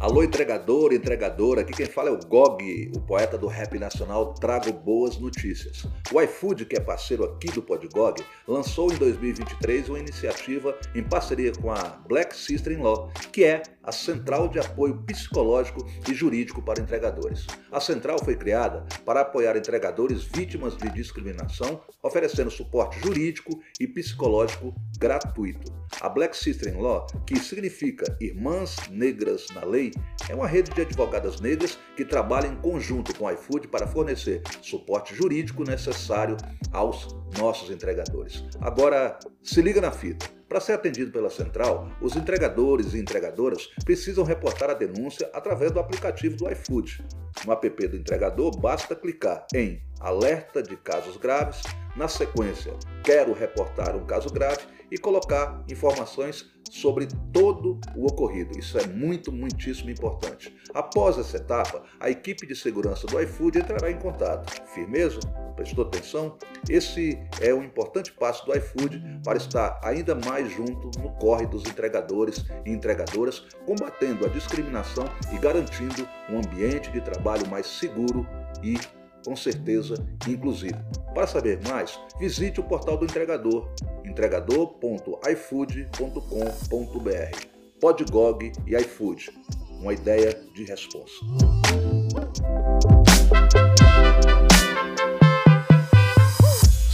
Alô, entregador, entregadora, aqui quem fala é o Gog, o poeta do rap nacional Trago Boas Notícias. O iFood, que é parceiro aqui do Podgog, lançou em 2023 uma iniciativa em parceria com a Black Sister in Law, que é a Central de Apoio Psicológico e Jurídico para Entregadores. A central foi criada para apoiar entregadores vítimas de discriminação, oferecendo suporte jurídico e psicológico gratuito. A Black Sister in Law, que significa Irmãs Negras na Lei, é uma rede de advogadas negras que trabalha em conjunto com o iFood para fornecer suporte jurídico necessário aos nossos entregadores. Agora, se liga na fita. Para ser atendido pela central, os entregadores e entregadoras precisam reportar a denúncia através do aplicativo do iFood. No app do entregador, basta clicar em Alerta de casos graves, na sequência Quero reportar um caso grave e colocar informações sobre todo o ocorrido. Isso é muito, muitíssimo importante. Após essa etapa, a equipe de segurança do iFood entrará em contato. Firmeza? Prestou atenção? Esse é um importante passo do iFood para estar ainda mais junto no corre dos entregadores e entregadoras, combatendo a discriminação e garantindo um ambiente de trabalho mais seguro e com certeza inclusivo. Para saber mais, visite o portal do entregador, entregador.ifood.com.br. Podgog e iFood, uma ideia de resposta.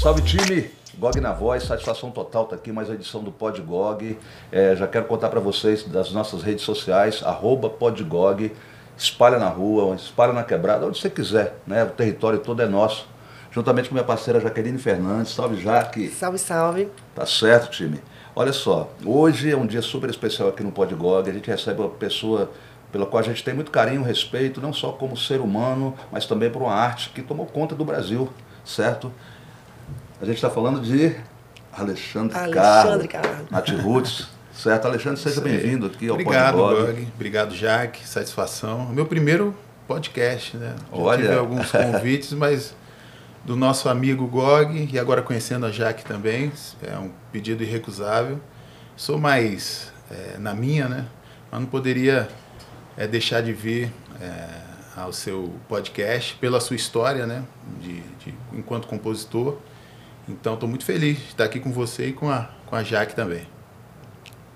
Salve time! GOG na voz, satisfação total estar tá aqui, mais a edição do Podgog. É, já quero contar para vocês das nossas redes sociais, Podgog espalha na rua, espalha na quebrada, onde você quiser, né? O território todo é nosso. Juntamente com minha parceira Jaqueline Fernandes. Salve, Jaque. Salve, salve. Tá certo, time. Olha só, hoje é um dia super especial aqui no Podgog. A gente recebe uma pessoa pela qual a gente tem muito carinho, respeito, não só como ser humano, mas também por uma arte que tomou conta do Brasil, certo? A gente está falando de Alexandre, Alexandre Carlos, Carlos. Roots. Certo, Alexandre, seja bem-vindo aqui ao Obrigado, Bug. Obrigado, Jaque. Satisfação. Meu primeiro podcast, né? Já Olha. tive alguns convites, mas do nosso amigo Gog e agora conhecendo a Jaque também, é um pedido irrecusável. Sou mais é, na minha, né? Mas não poderia é, deixar de vir é, ao seu podcast pela sua história, né? De, de enquanto compositor. Então, estou muito feliz de estar aqui com você e com a, com a Jaque também.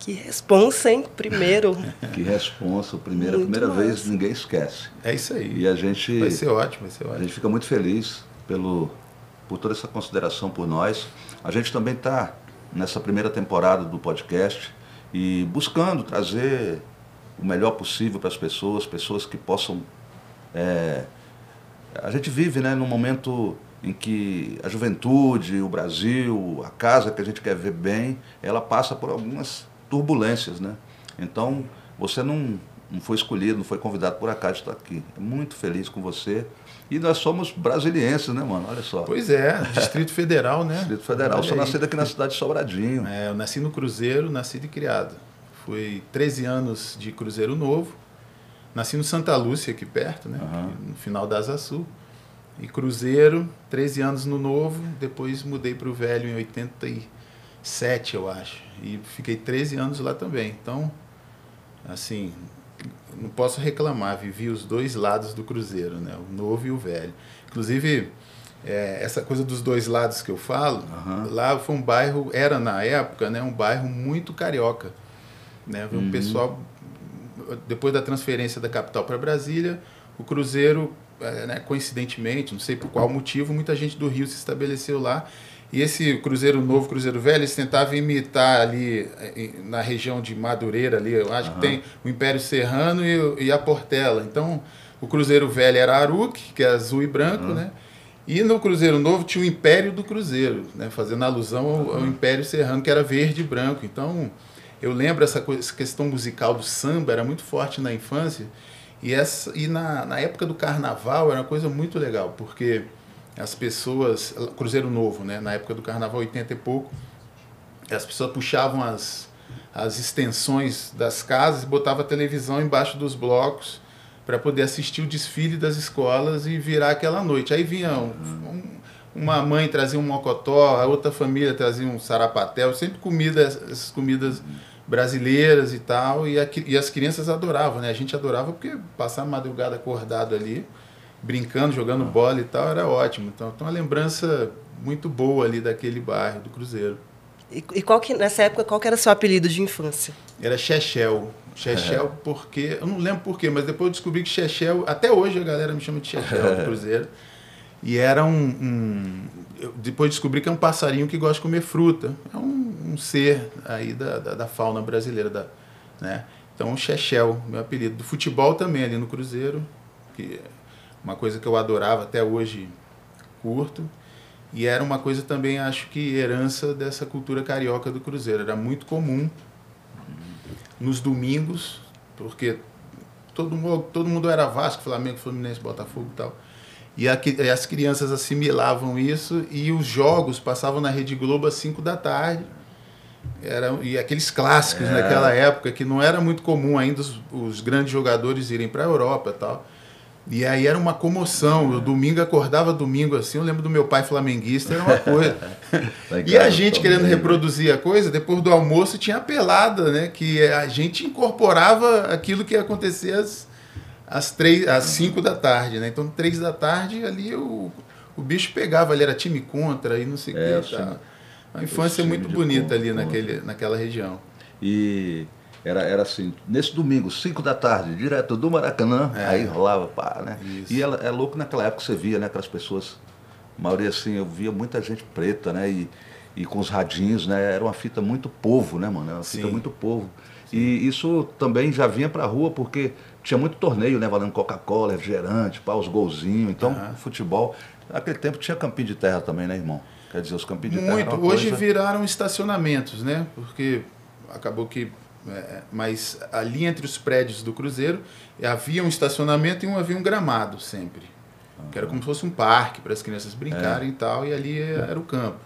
Que responsa, hein? Primeiro. que responsa. Primeira, primeira vez ninguém esquece. É isso aí. E a gente. Vai ser ótimo, vai ser ótimo. A gente fica muito feliz pelo, por toda essa consideração por nós. A gente também está nessa primeira temporada do podcast e buscando trazer o melhor possível para as pessoas, pessoas que possam. É, a gente vive né, num momento em que a juventude, o Brasil, a casa que a gente quer ver bem, ela passa por algumas turbulências, né? Então, você não, não foi escolhido, não foi convidado por acaso de estar aqui. Muito feliz com você. E nós somos brasilienses, né, mano? Olha só. Pois é, Distrito Federal, né? Distrito Federal. Eu sou nascido aqui na cidade de Sobradinho. É, eu nasci no Cruzeiro, nascido e criado. Fui 13 anos de Cruzeiro Novo. Nasci no Santa Lúcia, aqui perto, né? Uhum. No final da Asa Sul. E Cruzeiro, 13 anos no Novo. Depois mudei para o Velho em 87 sete, eu acho. E fiquei 13 anos lá também. Então, assim, não posso reclamar. Vivi os dois lados do Cruzeiro, né? O novo e o velho. Inclusive, é, essa coisa dos dois lados que eu falo, uhum. lá foi um bairro, era na época, né? Um bairro muito carioca. Né? Um uhum. pessoal, depois da transferência da capital para Brasília, o Cruzeiro, é, né, coincidentemente, não sei por qual motivo, muita gente do Rio se estabeleceu lá e esse Cruzeiro Novo, Cruzeiro Velho, eles tentavam imitar ali eh, na região de Madureira, ali, eu acho uhum. que tem o Império Serrano e, e, a Portela. Então, o Cruzeiro Velho era Aruque, que é azul e branco, uhum. né? E no Cruzeiro Novo tinha o Império do Cruzeiro, né? fazendo alusão ao, uhum. ao Império Serrano, que era verde e branco. Então, eu lembro essa, coisa, essa questão musical do samba, era muito forte na infância. E, essa, e na, na época do carnaval era uma coisa muito legal, porque as pessoas, Cruzeiro Novo, né, na época do carnaval 80 e pouco, as pessoas puxavam as, as extensões das casas e botavam a televisão embaixo dos blocos para poder assistir o desfile das escolas e virar aquela noite. Aí vinha um, um, uma mãe trazia um mocotó, a outra família trazia um sarapatel, sempre comida, essas comidas brasileiras e tal, e, a, e as crianças adoravam, né? A gente adorava porque passar a madrugada acordado ali, brincando, jogando bola e tal, era ótimo. Então, tem uma lembrança muito boa ali daquele bairro, do Cruzeiro. E, e qual que, nessa época, qual que era seu apelido de infância? Era Chechel. Chechel é. porque, eu não lembro porquê, mas depois eu descobri que Chechel, até hoje a galera me chama de Chechel do Cruzeiro. E era um, um depois descobri que é um passarinho que gosta de comer fruta. É um, um ser aí da, da, da, fauna brasileira. Da, né? Então, Chechel, meu apelido. Do futebol também, ali no Cruzeiro, que uma coisa que eu adorava, até hoje curto. E era uma coisa também, acho que, herança dessa cultura carioca do Cruzeiro. Era muito comum nos domingos, porque todo mundo, todo mundo era Vasco, Flamengo, Fluminense, Botafogo e tal e, e as crianças assimilavam isso e os jogos passavam na Rede Globo às 5 da tarde. Era, e aqueles clássicos é. naquela época que não era muito comum ainda os, os grandes jogadores irem para a Europa e tal. E aí era uma comoção. Eu domingo acordava domingo assim, eu lembro do meu pai flamenguista, era uma coisa. e a gente querendo reproduzir a coisa, depois do almoço tinha a pelada, né? Que a gente incorporava aquilo que ia acontecer às, às, três, às cinco da tarde, né? Então, três da tarde ali o, o bicho pegava ali, era time contra e não sei o é, que. Tá. Uma infância muito bonita ali naquele, naquela região. E era, era assim, nesse domingo, 5 da tarde, direto do Maracanã, é. aí rolava, pá, né? Isso. E ela, é louco naquela época você via, né, aquelas pessoas, a maioria assim, eu via muita gente preta, né? E, e com os radinhos, né? Era uma fita muito povo, né, mano? Era uma fita Sim. muito povo. Sim. E isso também já vinha pra rua, porque tinha muito torneio, né? Valendo Coca-Cola, refrigerante, pá, os golzinhos. Então, uhum. futebol. Naquele tempo tinha campinho de terra também, né, irmão? Quer dizer, os campinhos de terra. Muito. Hoje coisa... viraram estacionamentos, né? Porque acabou que. É, mas ali entre os prédios do Cruzeiro havia um estacionamento e um havia um gramado sempre. Uhum. Que era como se fosse um parque para as crianças brincarem é. e tal, e ali era o campo.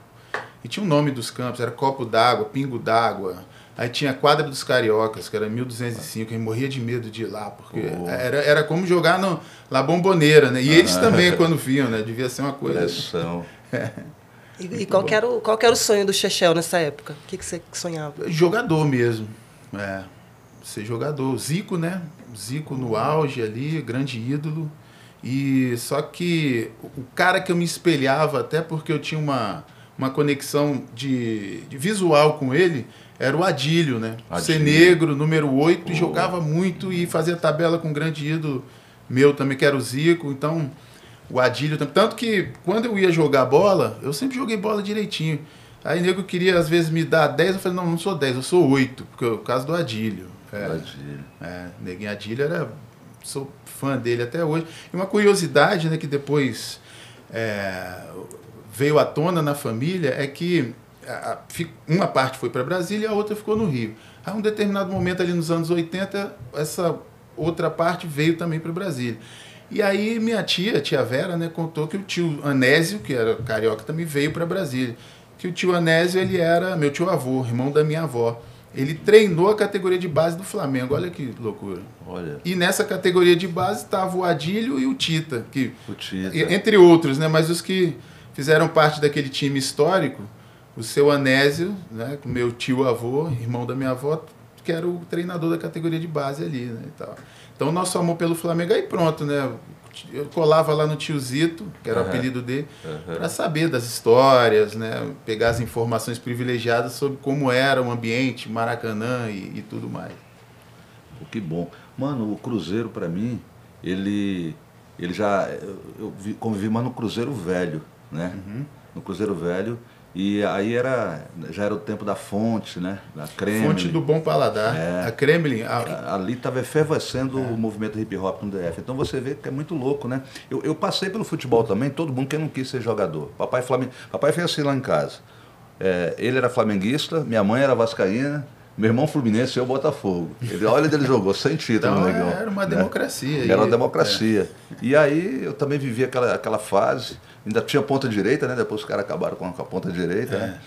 E tinha o nome dos campos, era copo d'água, pingo d'água, Aí tinha a quadra dos cariocas, que era 1205, e morria de medo de ir lá, porque oh. era, era como jogar no La Bomboneira, né? E ah. eles também, quando viam, né? Devia ser uma coisa. Pressão. é. E, e qual, era o, qual era o sonho do Chechel nessa época? O que, que você sonhava? Jogador mesmo. É. Ser jogador. Zico, né? Zico no auge ali, grande ídolo. E só que o cara que eu me espelhava, até porque eu tinha uma, uma conexão de, de visual com ele, era o Adílio, né? Adílio. Ser negro, número 8, e jogava muito e fazia tabela com um grande ídolo meu também, que era o Zico. Então, o Adílio também. Tanto que quando eu ia jogar bola, eu sempre joguei bola direitinho. Aí nego queria às vezes me dar 10, eu falei, não, não sou 10, eu sou 8, porque é o caso do Adílio. É, Adílio. É, Neguinho Adílio era. Sou fã dele até hoje. E uma curiosidade, né, que depois é, veio à tona na família é que uma parte foi para Brasília e a outra ficou no Rio. A um determinado momento ali nos anos 80, essa outra parte veio também para Brasília. E aí minha tia, tia Vera, né, contou que o tio Anésio, que era carioca, também veio para Brasília. Que o tio Anésio, ele era meu tio avô, irmão da minha avó. Ele treinou a categoria de base do Flamengo. Olha que loucura. Olha. E nessa categoria de base estava o Adílio e o Tita, que o Tita. entre outros, né, mas os que fizeram parte daquele time histórico, o seu Anésio, né, com meu tio avô, irmão da minha avó, que era o treinador da categoria de base ali, né, e tal. Então, nosso amor pelo Flamengo, aí pronto, né, eu colava lá no tiozito, que era uhum. o apelido dele, uhum. para saber das histórias, né, pegar as informações privilegiadas sobre como era o ambiente, Maracanã e, e tudo mais. Pô, que bom. Mano, o Cruzeiro, para mim, ele, ele já, eu convivi mais no Cruzeiro Velho, né, uhum. no Cruzeiro Velho, e aí era, já era o tempo da fonte, né? Da Kremlin. Fonte do bom paladar. É. A Kremlin. A... Ali estava efervescendo é. o movimento hip hop no DF. Então você vê que é muito louco, né? Eu, eu passei pelo futebol também, todo mundo que não quis ser jogador. Papai, Flamen... Papai fez assim lá em casa. É, ele era flamenguista, minha mãe era vascaína, meu irmão Fluminense e eu Botafogo. Ele, olha onde ele jogou, sem título, então, negão. Era uma né? democracia. Era uma democracia. É. E aí eu também vivi aquela, aquela fase. Ainda tinha ponta direita, né? Depois os caras acabaram com a, com a ponta direita, né? é. né?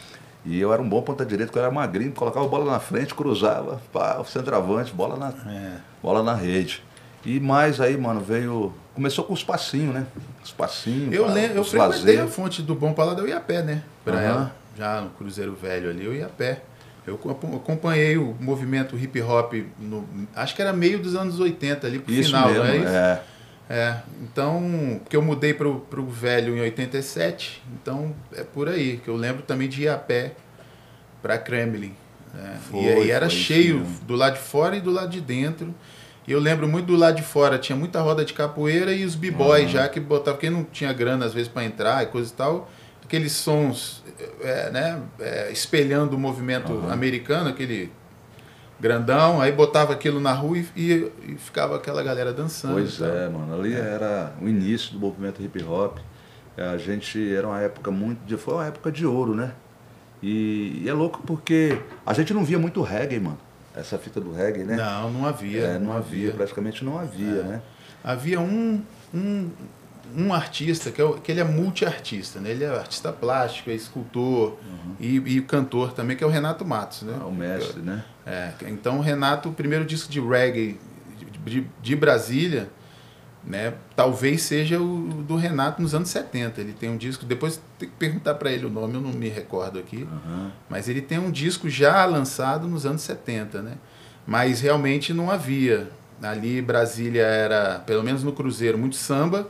E eu era um bom ponta direita, porque eu era magrinho, colocava a bola na frente, cruzava, pá, centroavante, bola na, é. bola na rede. E mais aí, mano, veio. Começou com os passinhos, né? Os passinhos. Eu, lembro, eu frequentei a fonte do Bom Paladar, eu ia a pé, né? Pra uhum. ela. Já no Cruzeiro Velho ali, eu ia a pé. Eu acompanhei o movimento hip hop, no, acho que era meio dos anos 80 ali pro Isso final, mesmo, não é isso? é. É, então, porque eu mudei pro, pro velho em 87, então é por aí, que eu lembro também de ir a pé para Kremlin. Né? Foi, e aí era cheio mesmo. do lado de fora e do lado de dentro. E eu lembro muito do lado de fora, tinha muita roda de capoeira e os b-boys já que botavam, porque não tinha grana às vezes para entrar e coisa e tal, aqueles sons, é, né, é, espelhando o movimento americano, aquele grandão, aí botava aquilo na rua e, e- e ficava aquela galera dançando. Pois e tal. é, mano. Ali era o início do movimento hip hop. É, A gente era uma época muito. de- Foi uma época de ouro, né? E, e é louco porque a gente não via muito reggae, mano. Essa fita do reggae, né? Não, não havia. É, não havia, praticamente não havia, né? Havia um, um, um artista, que, é, que ele é multiartista, né? Ele é artista plástico, é escultor e, e cantor também, que é o Renato Matos, né? Ah, O mestre, né? É, então o Renato, o primeiro disco de reggae de, de- Brasília, né? Talvez seja o do Renato nos anos 70. Ele tem um disco, depois tem que perguntar para ele o nome, eu não me recordo aqui. Aham. Mas ele tem um disco já lançado nos anos 70, né? Mas realmente não havia. Ali Brasília era, pelo menos no Cruzeiro, muito samba.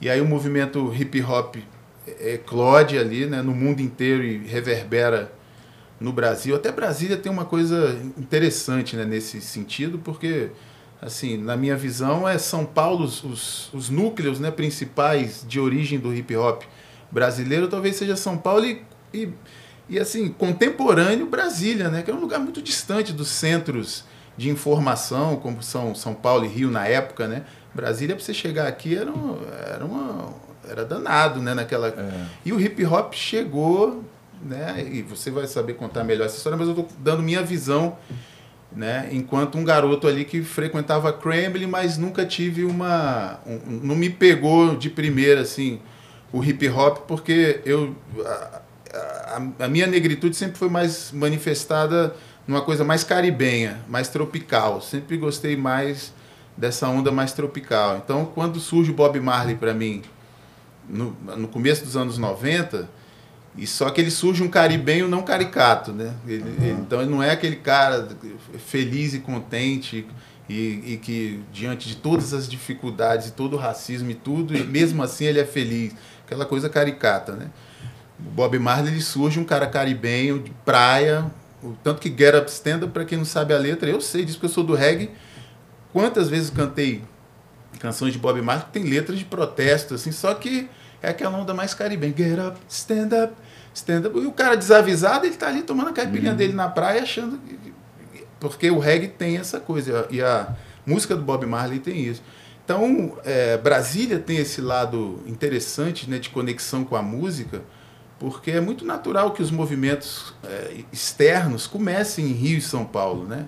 E aí o movimento hip hop é, eclode ali, né, no mundo inteiro e reverbera no Brasil. Até Brasília tem uma coisa interessante, né, nesse sentido, porque assim, na minha visão, é São Paulo os, os, os núcleos, né, principais de origem do hip hop brasileiro, talvez seja São Paulo e, e, e assim, contemporâneo Brasília, né, que é um lugar muito distante dos centros de informação, como são São Paulo e Rio na época, né? Brasília, para você chegar aqui, era, um- era, uma, era danado, né? Naquela... É. E o hip hop chegou, né? E você vai saber contar melhor essa história, mas eu estou dando minha visão, né? Enquanto um garoto ali que frequentava Kremlin, mas nunca tive uma... um- não me pegou de primeira, assim, o hip hop, porque eu... a- a, a minha negritude sempre foi mais manifestada numa coisa mais caribenha, mais tropical. Sempre gostei mais dessa onda mais tropical. Então, quando surge o Bob Marley para mim, no, no começo dos anos 90, e só que ele surge um caribenho não caricato, né? Ele- ele- então ele não é aquele cara feliz e contente e, e que diante de todas as dificuldades e todo o racismo e tudo, e mesmo assim ele é feliz, aquela coisa caricata, né? O Bob Marley ele surge um cara caribenho, de praia, o tanto que Get Up Stand Up, para quem não sabe a letra, eu sei disso porque eu sou do reggae. Quantas vezes cantei canções de Bob Marley que tem letras de protesto, assim, só que é aquela onda mais caribenha. Get up, stand up, stand up. E o cara desavisado, ele tá ali tomando a caipirinha dele na praia, achando. que- Porque o reggae tem essa coisa, e a música do Bob Marley tem isso. Então, é, Brasília tem esse lado interessante né, de conexão com a música, porque é muito natural que os movimentos é, externos comecem em Rio e São Paulo, né?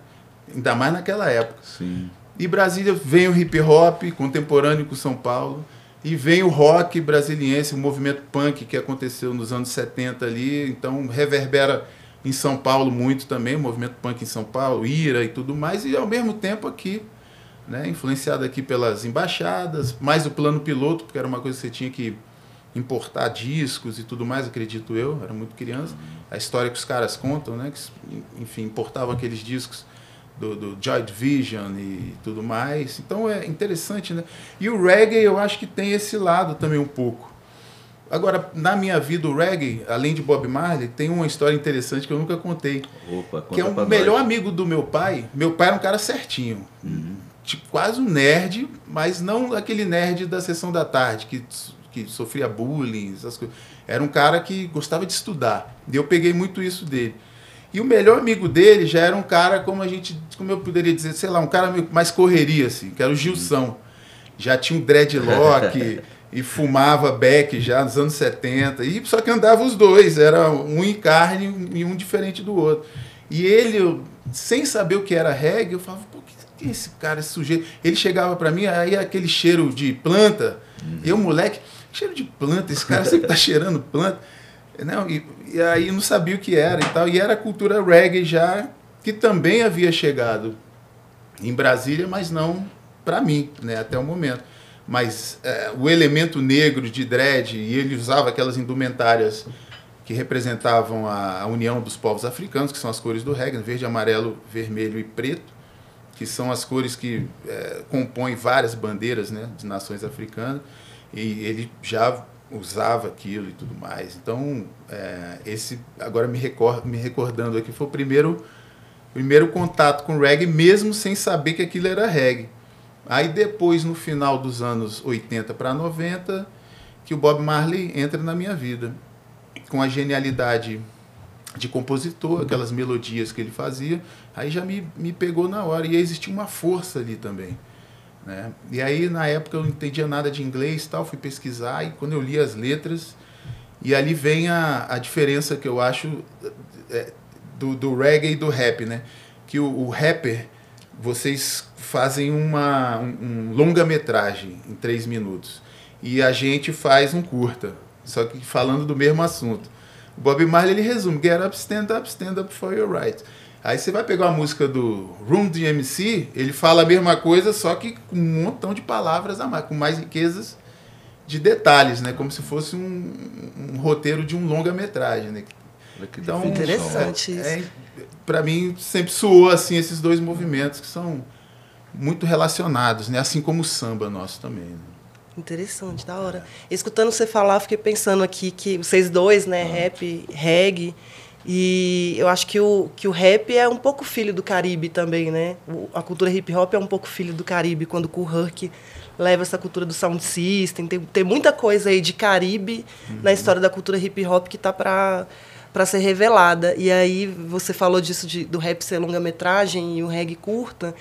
ainda mais naquela época. Sim. E Brasília vem o hip hop contemporâneo com São Paulo. E vem o rock brasiliense, o movimento punk que aconteceu nos anos 70 ali. Então reverbera em São Paulo muito também, o movimento punk em São Paulo, Ira e tudo mais. E ao mesmo tempo aqui, né, influenciado aqui pelas embaixadas, mais o plano piloto, porque era uma coisa que você tinha que importar discos e tudo mais, acredito eu, era muito criança. A história que os caras contam, né, que enfim, importavam aqueles discos do, do Joy Division e tudo mais. Então é interessante, né? E o reggae eu acho que tem esse lado também um pouco. Agora, na minha vida, o reggae, além de Bob Marley, tem uma história interessante que eu nunca contei. Opa, conta que é o nós. melhor amigo do meu pai. Meu pai era um cara certinho. Uhum. Tipo, quase um nerd, mas não aquele nerd da sessão da tarde, que, que sofria bullying, essas coisas. Era um cara que gostava de estudar. E eu peguei muito isso dele. E o melhor amigo dele já era um cara, como a gente, como eu poderia dizer, sei lá, um cara mais correria, assim, que era o Gilson. Já tinha um dreadlock e fumava beck já nos anos 70. E só que andava os dois, era um em carne e um diferente do outro. E ele, eu, sem saber o que era reggae, eu falava, pô, que, que é esse cara, esse sujeito? Ele chegava para mim, aí aquele cheiro de planta, eu, moleque, cheiro de planta, esse cara sempre tá cheirando planta. Não, e, e aí não sabia o que era e tal. E era a cultura reggae já, que também havia chegado em Brasília, mas não para mim, né, até o momento. Mas é, o elemento negro de dread, e ele usava aquelas indumentárias que representavam a, a, união dos povos africanos, que são as cores do reggae, verde, amarelo, vermelho e preto, que são as cores que é, compõem várias bandeiras né, de nações africanas, e ele já usava aquilo e tudo mais. Então, é, esse, agora me, record, me recordando aqui, foi o primeiro, primeiro contato com reggae, mesmo sem saber que aquilo era reggae. Aí depois, no final dos anos 80 para 90, que o Bob Marley entra na minha vida com a genialidade de compositor, aquelas melodias que ele fazia, aí já me, me pegou na hora. E existia uma força ali também. Né? E aí, na época, eu não entendia nada de inglês tal, fui pesquisar, e quando eu li as letras, e ali vem a, a diferença que eu acho é, do, do reggae e do rap, né? Que o, o rapper, vocês fazem uma um, um longa-metragem em três minutos, e a gente faz um curta só que falando do mesmo assunto. O Bob Marley ele resume: Get up, stand up, stand up for your rights. Aí você vai pegar a música do Room DMC, ele fala a mesma coisa, só que com um montão de palavras a mais, com mais riquezas de detalhes, né? Como se fosse um, um roteiro de um longa-metragem, né? Então, interessante é, é, para mim sempre soou assim esses dois movimentos que são muito relacionados, né? Assim como o samba nosso também. Né? Interessante, da hora. Escutando você falar, fiquei pensando aqui que vocês dois, né, ah. rap, reggae, e eu acho que o, que o rap é um pouco filho do Caribe também, né? O, a cultura hip hop é um pouco filho do Caribe, quando o Kool Herc leva essa cultura do sound system, tem, tem muita coisa aí de Caribe uhum. na história da cultura hip hop que tá para para ser revelada. E aí você falou disso de, do rap ser longa-metragem e o reggae curta,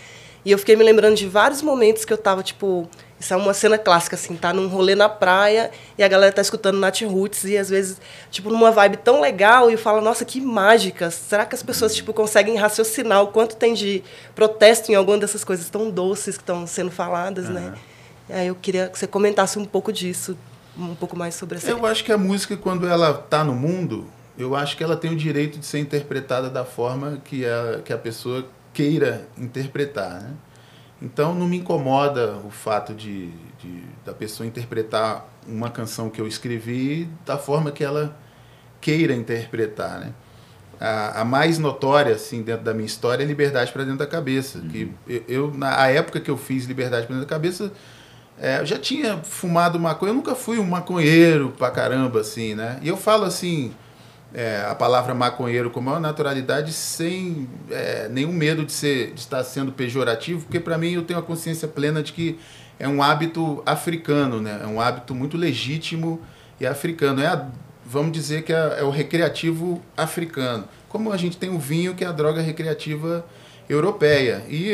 e eu fiquei me lembrando de vários momentos que eu tava tipo isso é uma cena clássica, assim, tá num rolê na praia e a galera tá escutando Nat Roots e às vezes, tipo, numa vibe tão legal e fala, nossa, que mágica. Será que as pessoas, tipo, conseguem raciocinar o quanto tem de protesto em alguma dessas coisas tão doces que estão sendo faladas, uhum. né? E aí eu queria que você comentasse um pouco disso, um pouco mais sobre essa... Eu acho que a música, quando ela tá no mundo, eu acho que ela tem o direito de ser interpretada da forma que a, que a pessoa queira interpretar, né? Então não me incomoda o fato de, de, da pessoa interpretar uma canção que eu escrevi da forma que ela queira interpretar, né? A, a mais notória assim dentro da minha história é Liberdade para dentro da cabeça, uhum. que eu, eu, na época que eu fiz Liberdade para dentro da cabeça é, eu já tinha fumado maconha, eu nunca fui um maconheiro pra caramba assim, né? E eu falo assim, é, a palavra maconheiro com maior naturalidade, sem é, nenhum medo de, ser, de estar sendo pejorativo, porque para mim eu tenho a consciência plena de que é um hábito africano, né? é um hábito muito legítimo e africano. É a, vamos dizer que é, é o recreativo africano. Como a gente tem o vinho, que é a droga recreativa europeia. E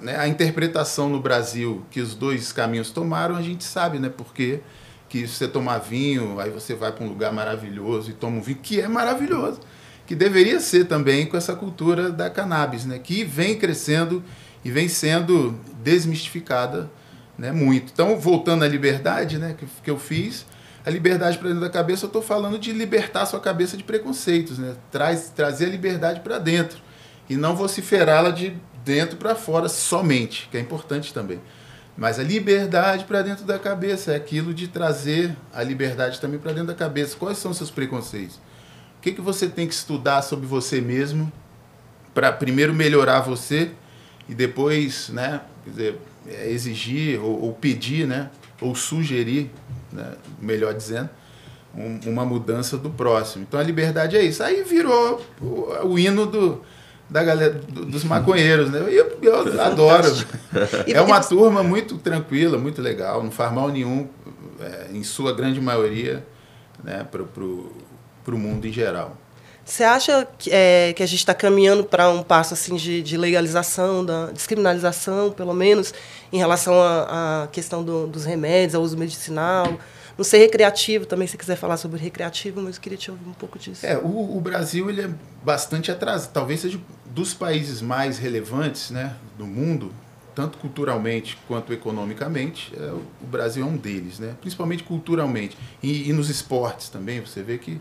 né, a interpretação no Brasil que os dois caminhos tomaram, a gente sabe, né? Porque que você tomar vinho, aí você vai para um lugar maravilhoso e toma um vinho, que é maravilhoso, que deveria ser também com essa cultura da cannabis, né, que vem crescendo e vem sendo desmistificada né, muito. Então, voltando à liberdade né, que, que eu fiz, a liberdade para dentro da cabeça, eu estou falando de libertar sua cabeça de preconceitos, né, Traz, trazer a liberdade para dentro e não vociferá-la de dentro para fora somente, que é importante também. Mas a liberdade para dentro da cabeça é aquilo de trazer a liberdade também para dentro da cabeça. Quais são os seus preconceitos? O que, que você tem que estudar sobre você mesmo para primeiro melhorar você e depois, né, dizer, é, exigir ou, ou, pedir, né, ou sugerir, né, melhor dizendo, um, uma mudança do próximo. Então a liberdade é isso. Aí virou o, o hino do da galera dos maconheiros, né? Eu, eu adoro. É uma turma muito tranquila, muito legal, não faz mal nenhum, é, em sua grande maioria, né, para o mundo em geral. Você acha que, é, que a gente está caminhando para um passo assim de, de, legalização, da descriminalização, pelo menos, em relação à questão do, dos remédios, ao uso medicinal? Não sei recreativo também, se quiser falar sobre recreativo, mas eu queria te ouvir um pouco disso. É, o, o Brasil ele é bastante atrasado. Talvez seja dos países mais relevantes né, do mundo, tanto culturalmente quanto economicamente, é, o Brasil é um deles, né? principalmente culturalmente. E, e, nos esportes também, você vê que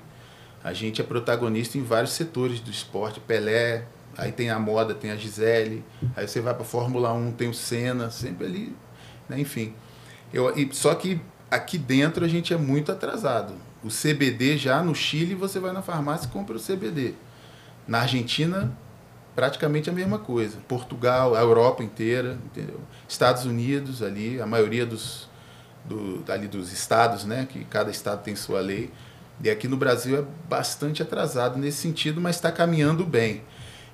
a gente é protagonista em vários setores do esporte. Pelé, aí tem a moda, tem a Gisele, aí você vai para a Fórmula 1, tem o Senna, sempre ali, né? enfim. Eu, e, só que aqui dentro a gente é muito atrasado. o CBD já no Chile, você vai na farmácia e compra o CBD. Na Argentina, praticamente a mesma coisa. Portugal, a Europa inteira, entendeu? Estados Unidos ali, a maioria dos, do, ali dos estados, né? Que cada estado tem sua lei. E aqui no Brasil é bastante atrasado nesse sentido, mas está caminhando bem.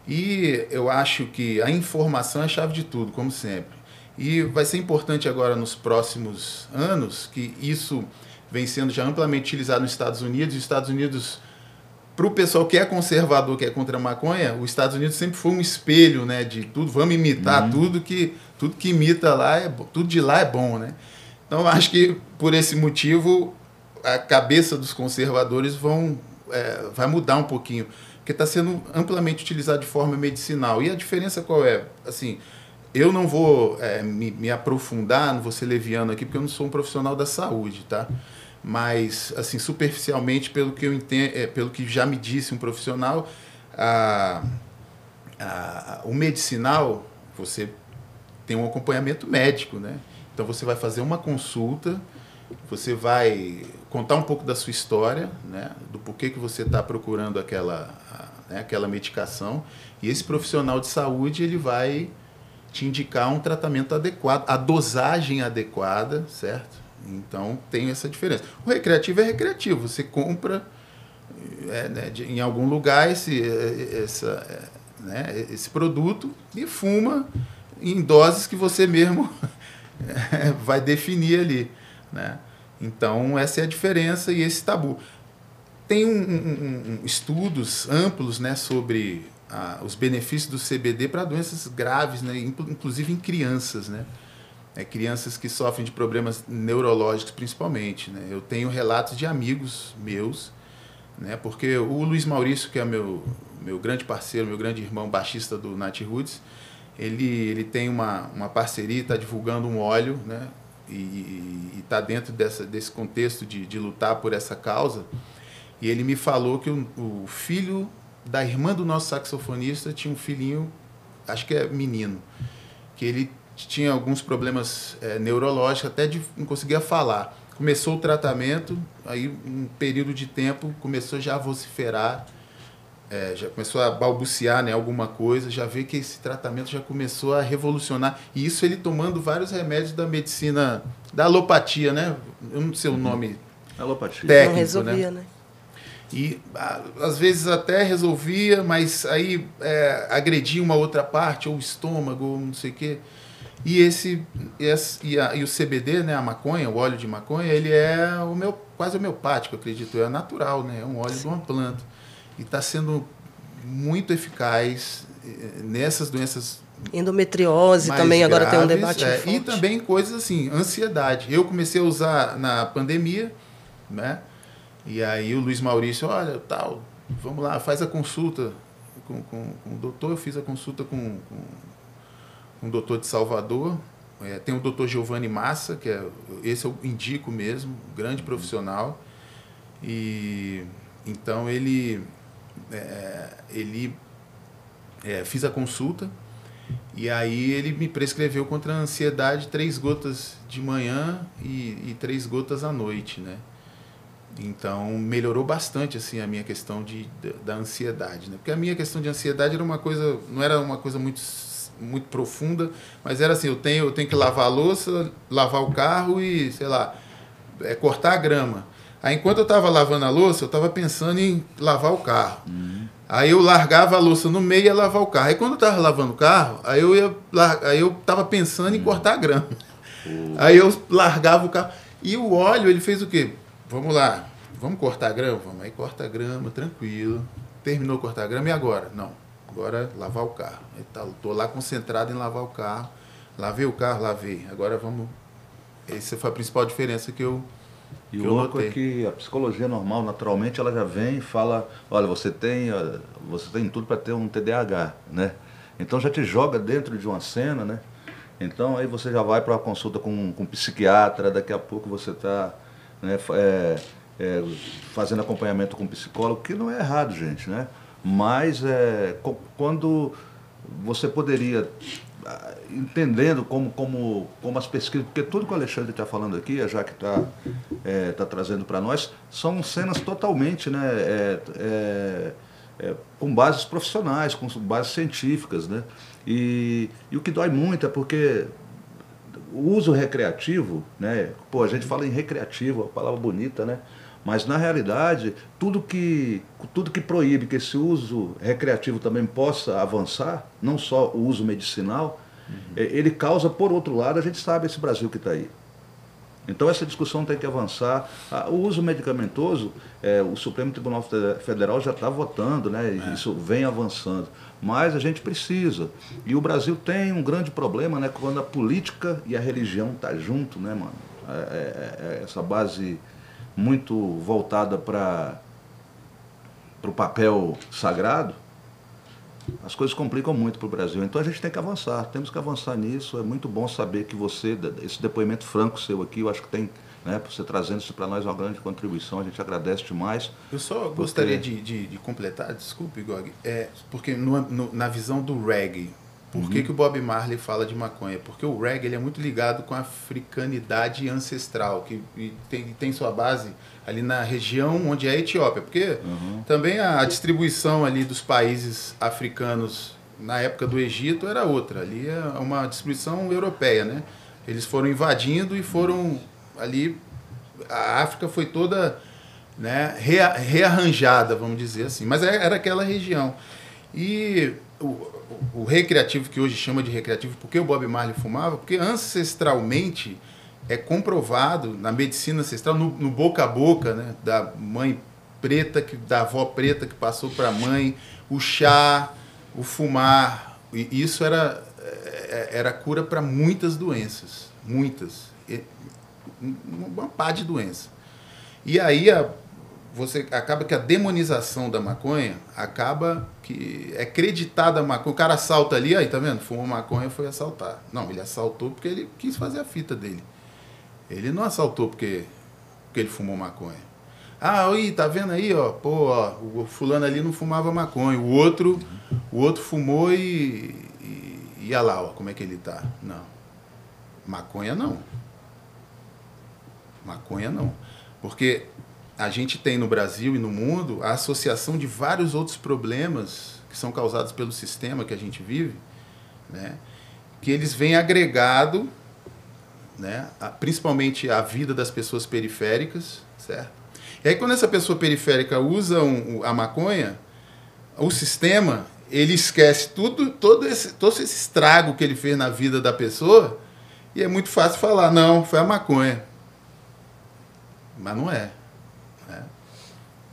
E eu acho que a informação é a chave de tudo, como sempre. E vai ser importante agora nos próximos anos que isso vem sendo já amplamente utilizado nos Estados Unidos. Os Estados Unidos, para o pessoal que é conservador, que é contra a maconha, os Estados Unidos sempre foi um espelho né, de tudo. Vamos imitar uhum. tudo que tudo que imita lá, é, tudo de lá é bom. Né? Então, acho que por esse motivo, a cabeça dos conservadores vão, é, vai mudar um pouquinho. Porque está sendo amplamente utilizado de forma medicinal. E a diferença qual é? Assim, eu não vou é, me, me, aprofundar, não vou ser leviano aqui, porque eu não sou um profissional da saúde, tá? Mas, assim, superficialmente, pelo que eu entendo, é, pelo que já me disse um profissional, a, a, o medicinal, você tem um acompanhamento médico, né? Então, você vai fazer uma consulta, você vai contar um pouco da sua história, né? Do porquê que você está procurando aquela, né? aquela medicação, e esse profissional de saúde, ele vai te indicar um tratamento adequado, a dosagem adequada, certo? Então tem essa diferença. O recreativo é recreativo, você compra é, né, de, em algum lugar esse, essa, é, né, esse produto e fuma em doses que você mesmo vai definir ali. Né? Então essa é a diferença e esse tabu. Tem um, um, um, estudos amplos né, sobre os benefícios do CBD para doenças graves, né, inclusive em crianças, né? É, crianças que sofrem de problemas neurológicos principalmente. Né? Eu tenho relatos de amigos meus, né? porque o Luiz Maurício, que é meu, meu grande parceiro, meu grande irmão baixista do Nat Roots, ele, ele tem uma, uma parceria, está divulgando um óleo, né? e está dentro dessa, desse contexto de, de lutar por essa causa. E ele me falou que o, o filho da irmã do nosso saxofonista tinha um filhinho, acho que é menino, que ele tinha alguns problemas é, neurológicos, até de não conseguia falar. Começou o tratamento, aí um período de tempo começou já a vociferar, é, já começou a balbuciar né, alguma coisa, já vê que esse tratamento já começou a revolucionar. E isso ele tomando vários remédios da medicina, da alopatia, né? Eu não sei o nome alopatia. técnico, não resolvia, né? né? E às vezes até resolvia, mas aí é, agredia uma outra parte, ou o estômago, ou não sei o quê. E esse, esse e, a, e, o CBD, né, a maconha, o óleo de maconha, ele é o meu, quase homeopático, acredito, é natural, né, é um óleo Sim. de uma planta. E está sendo muito eficaz eh, nessas doenças Endometriose também graves, agora tem um debate é, E também coisas assim, ansiedade. Eu comecei a usar na pandemia, né? E aí o Luiz Maurício, olha, tal, vamos lá, faz a consulta com, com, com o doutor. Eu fiz a consulta com, com, o doutor de Salvador. É, tem o doutor Giovanni Massa, que é, esse eu indico mesmo, grande profissional. E então ele, é, ele é, fiz a consulta e aí ele me prescreveu contra a ansiedade três gotas de manhã e, e três gotas à noite, né? Então melhorou bastante assim a minha questão de, de, da ansiedade, né? Porque a minha questão de ansiedade era uma coisa, não era uma coisa muito muito profunda, mas era assim, eu tenho eu tenho que lavar a louça, lavar o carro e, sei lá, é, cortar a grama. Aí enquanto eu estava lavando a louça, eu estava pensando em lavar o carro. Uhum. Aí eu largava a louça no meio e ia lavar o carro. Aí quando eu estava lavando o carro, aí eu ia aí eu estava pensando em uhum. cortar a grama. Uhum. Aí eu largava o carro. E o óleo, ele fez o quê? Vamos lá, vamos cortar a grama? Vamos aí, corta a grama, tranquilo. Terminou cortar a grama e agora? Não, agora lavar o carro. Estou lá concentrado em lavar o carro. Lavei o carro, lavei. Agora vamos. Essa foi a principal diferença que eu. E o louco é que a psicologia normal, naturalmente, ela já vem e fala: olha, você tem, você tem tudo para ter um TDAH, né? Então já te joga dentro de uma cena, né? Então aí você já vai para uma consulta com, com um psiquiatra, daqui a pouco você está né, é, é, fazendo acompanhamento com psicólogo, que não é errado, gente, né? Mas é, quando você poderia ah, entendendo como, como, como as pesquisas, porque tudo que o Alexandre está falando aqui, já que está é, tá trazendo para nós, são cenas totalmente né, é, é, é, com bases profissionais, com bases científicas. Né? E, e o que dói muito é porque o uso recreativo, né? Pô, a gente fala em recreativo, é uma palavra bonita, né? Mas na realidade, tudo que, tudo que proíbe que esse uso recreativo também possa avançar, não só o uso medicinal, uhum. ele causa, por outro lado, a gente sabe esse Brasil que está aí. Então essa discussão tem que avançar. O uso medicamentoso, é, o Supremo Tribunal Federal já está votando, né? É. Isso vem avançando. Mas a gente precisa. E o Brasil tem um grande problema, né? Quando a política e a religião estão tá junto, né, mano? É, é, é essa base muito voltada para o papel sagrado, as coisas complicam muito para o Brasil. Então a gente tem que avançar, temos que avançar nisso. É muito bom saber que você, esse depoimento franco seu aqui, eu acho que tem, né, você trazendo isso para nós é uma grande contribuição, a gente agradece demais. Eu só porque... gostaria de, de, de, completar, desculpe, Gog, é, porque no, no, na visão do reggae, por uhum. que, que o Bob Marley fala de maconha? Porque o reggae ele é muito ligado com a africanidade ancestral, que tem, tem sua base ali na região onde é a Etiópia. Porque uhum. também a distribuição ali dos países africanos na época do Egito era outra. Ali é uma distribuição europeia, né? Eles foram invadindo e foram ali... A África foi toda né, rearranjada, vamos dizer assim. Mas é, era aquela região. E o, o recreativo que hoje chama de recreativo, por que o Bob Marley fumava? Porque ancestralmente é comprovado na medicina ancestral, no, no boca a boca, né, da mãe preta, que, da avó preta que passou para a mãe, o chá, o fumar, e isso era, é, era cura para muitas doenças, muitas, uma pá de doença. E aí a você acaba que a demonização da maconha acaba que é creditada a maconha. O cara assalta ali, aí tá vendo? Fumou maconha foi assaltar. Não, ele assaltou porque ele quis fazer a fita dele. Ele não assaltou porque, porque ele fumou maconha. Ah, aí, tá vendo aí, ó, pô, ó, o fulano ali não fumava maconha. O outro, o outro fumou e, e ia lá, ó, como é que ele tá? Não. Maconha não. Maconha não. Porque a gente tem no Brasil e no mundo a associação de vários outros problemas que são causados pelo sistema que a gente vive, né? que eles vêm agregado, né? A, principalmente a vida das pessoas periféricas, certo? E aí quando essa pessoa periférica usa um, a maconha, o sistema ele esquece tudo, todo esse, todo esse estrago que ele fez na vida da pessoa e é muito fácil falar, não, foi a maconha. Mas não é.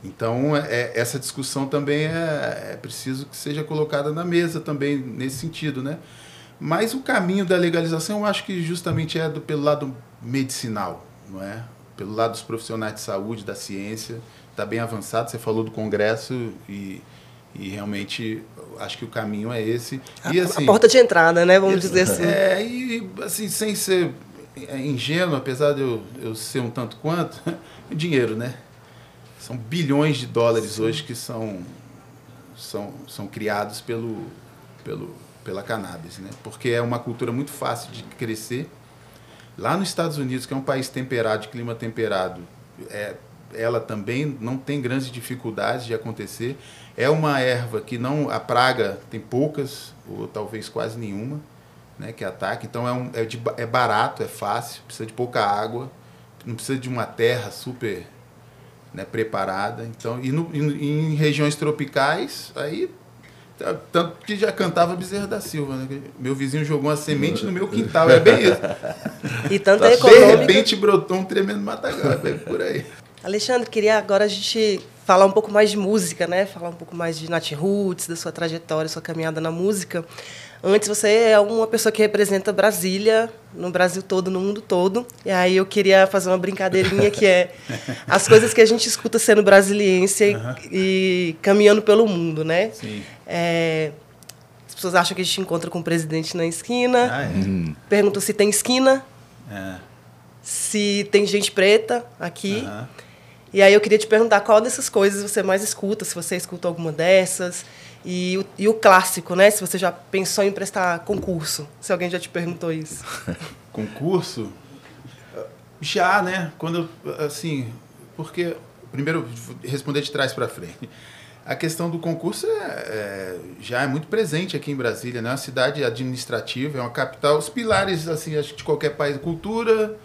Então, é, essa discussão também é, é, preciso que seja colocada na mesa também nesse sentido, né? Mas o caminho da legalização, eu acho que justamente é do, pelo lado medicinal, não é? Pelo lado dos profissionais de saúde, da ciência, está bem avançado. Você falou do Congresso e, e realmente acho que o caminho é esse. E, assim, a porta de entrada, né? Vamos dizer assim. É, e assim, sem ser ingênuo, apesar de eu, eu ser um tanto quanto, dinheiro, né? São bilhões de dólares Sim. hoje que são, são, são criados pelo, pelo, pela cannabis, né? Porque é uma cultura muito fácil de crescer. Lá nos Estados Unidos, que é um país temperado, de clima temperado, é, ela também não tem grandes dificuldades de acontecer. É uma erva que não a praga tem poucas ou talvez quase nenhuma, né, que ataca. Então é, um, é, de, é barato, é fácil, precisa de pouca água, não precisa de uma terra super né, preparada. Então, e, no, em regiões tropicais, aí tá, tanto que já cantava Bezerra da Silva, né? Meu vizinho jogou uma semente no meu quintal, é bem isso. E tanto é econômica... De repente brotou um tremendo matagal, é por aí. Alexandre, queria agora a gente falar um pouco mais de música, né? Falar um pouco mais de Nat Roots, da sua trajetória, sua caminhada na música. Antes você é uma pessoa que representa Brasília no Brasil todo, no mundo todo. E aí eu queria fazer uma brincadeirinha que é as coisas que a gente escuta sendo brasiliense uhum. e caminhando pelo mundo, né? Sim. É, as pessoas acham que a gente encontra com o presidente na esquina. Ah, é. Uhum. Perguntam se tem esquina. É. Se tem gente preta aqui. Uhum. E aí eu queria te perguntar qual dessas coisas você mais escuta, se você escuta alguma dessas. E o, e o clássico, né? Se você já pensou em prestar concurso, se alguém já te perguntou isso. concurso? Já, né? Quando, assim, porque, primeiro, responder de trás para frente. A questão do concurso é, é, já é muito presente aqui em Brasília, né? É uma cidade administrativa, é uma capital, os pilares, assim, acho que de qualquer país, cultura,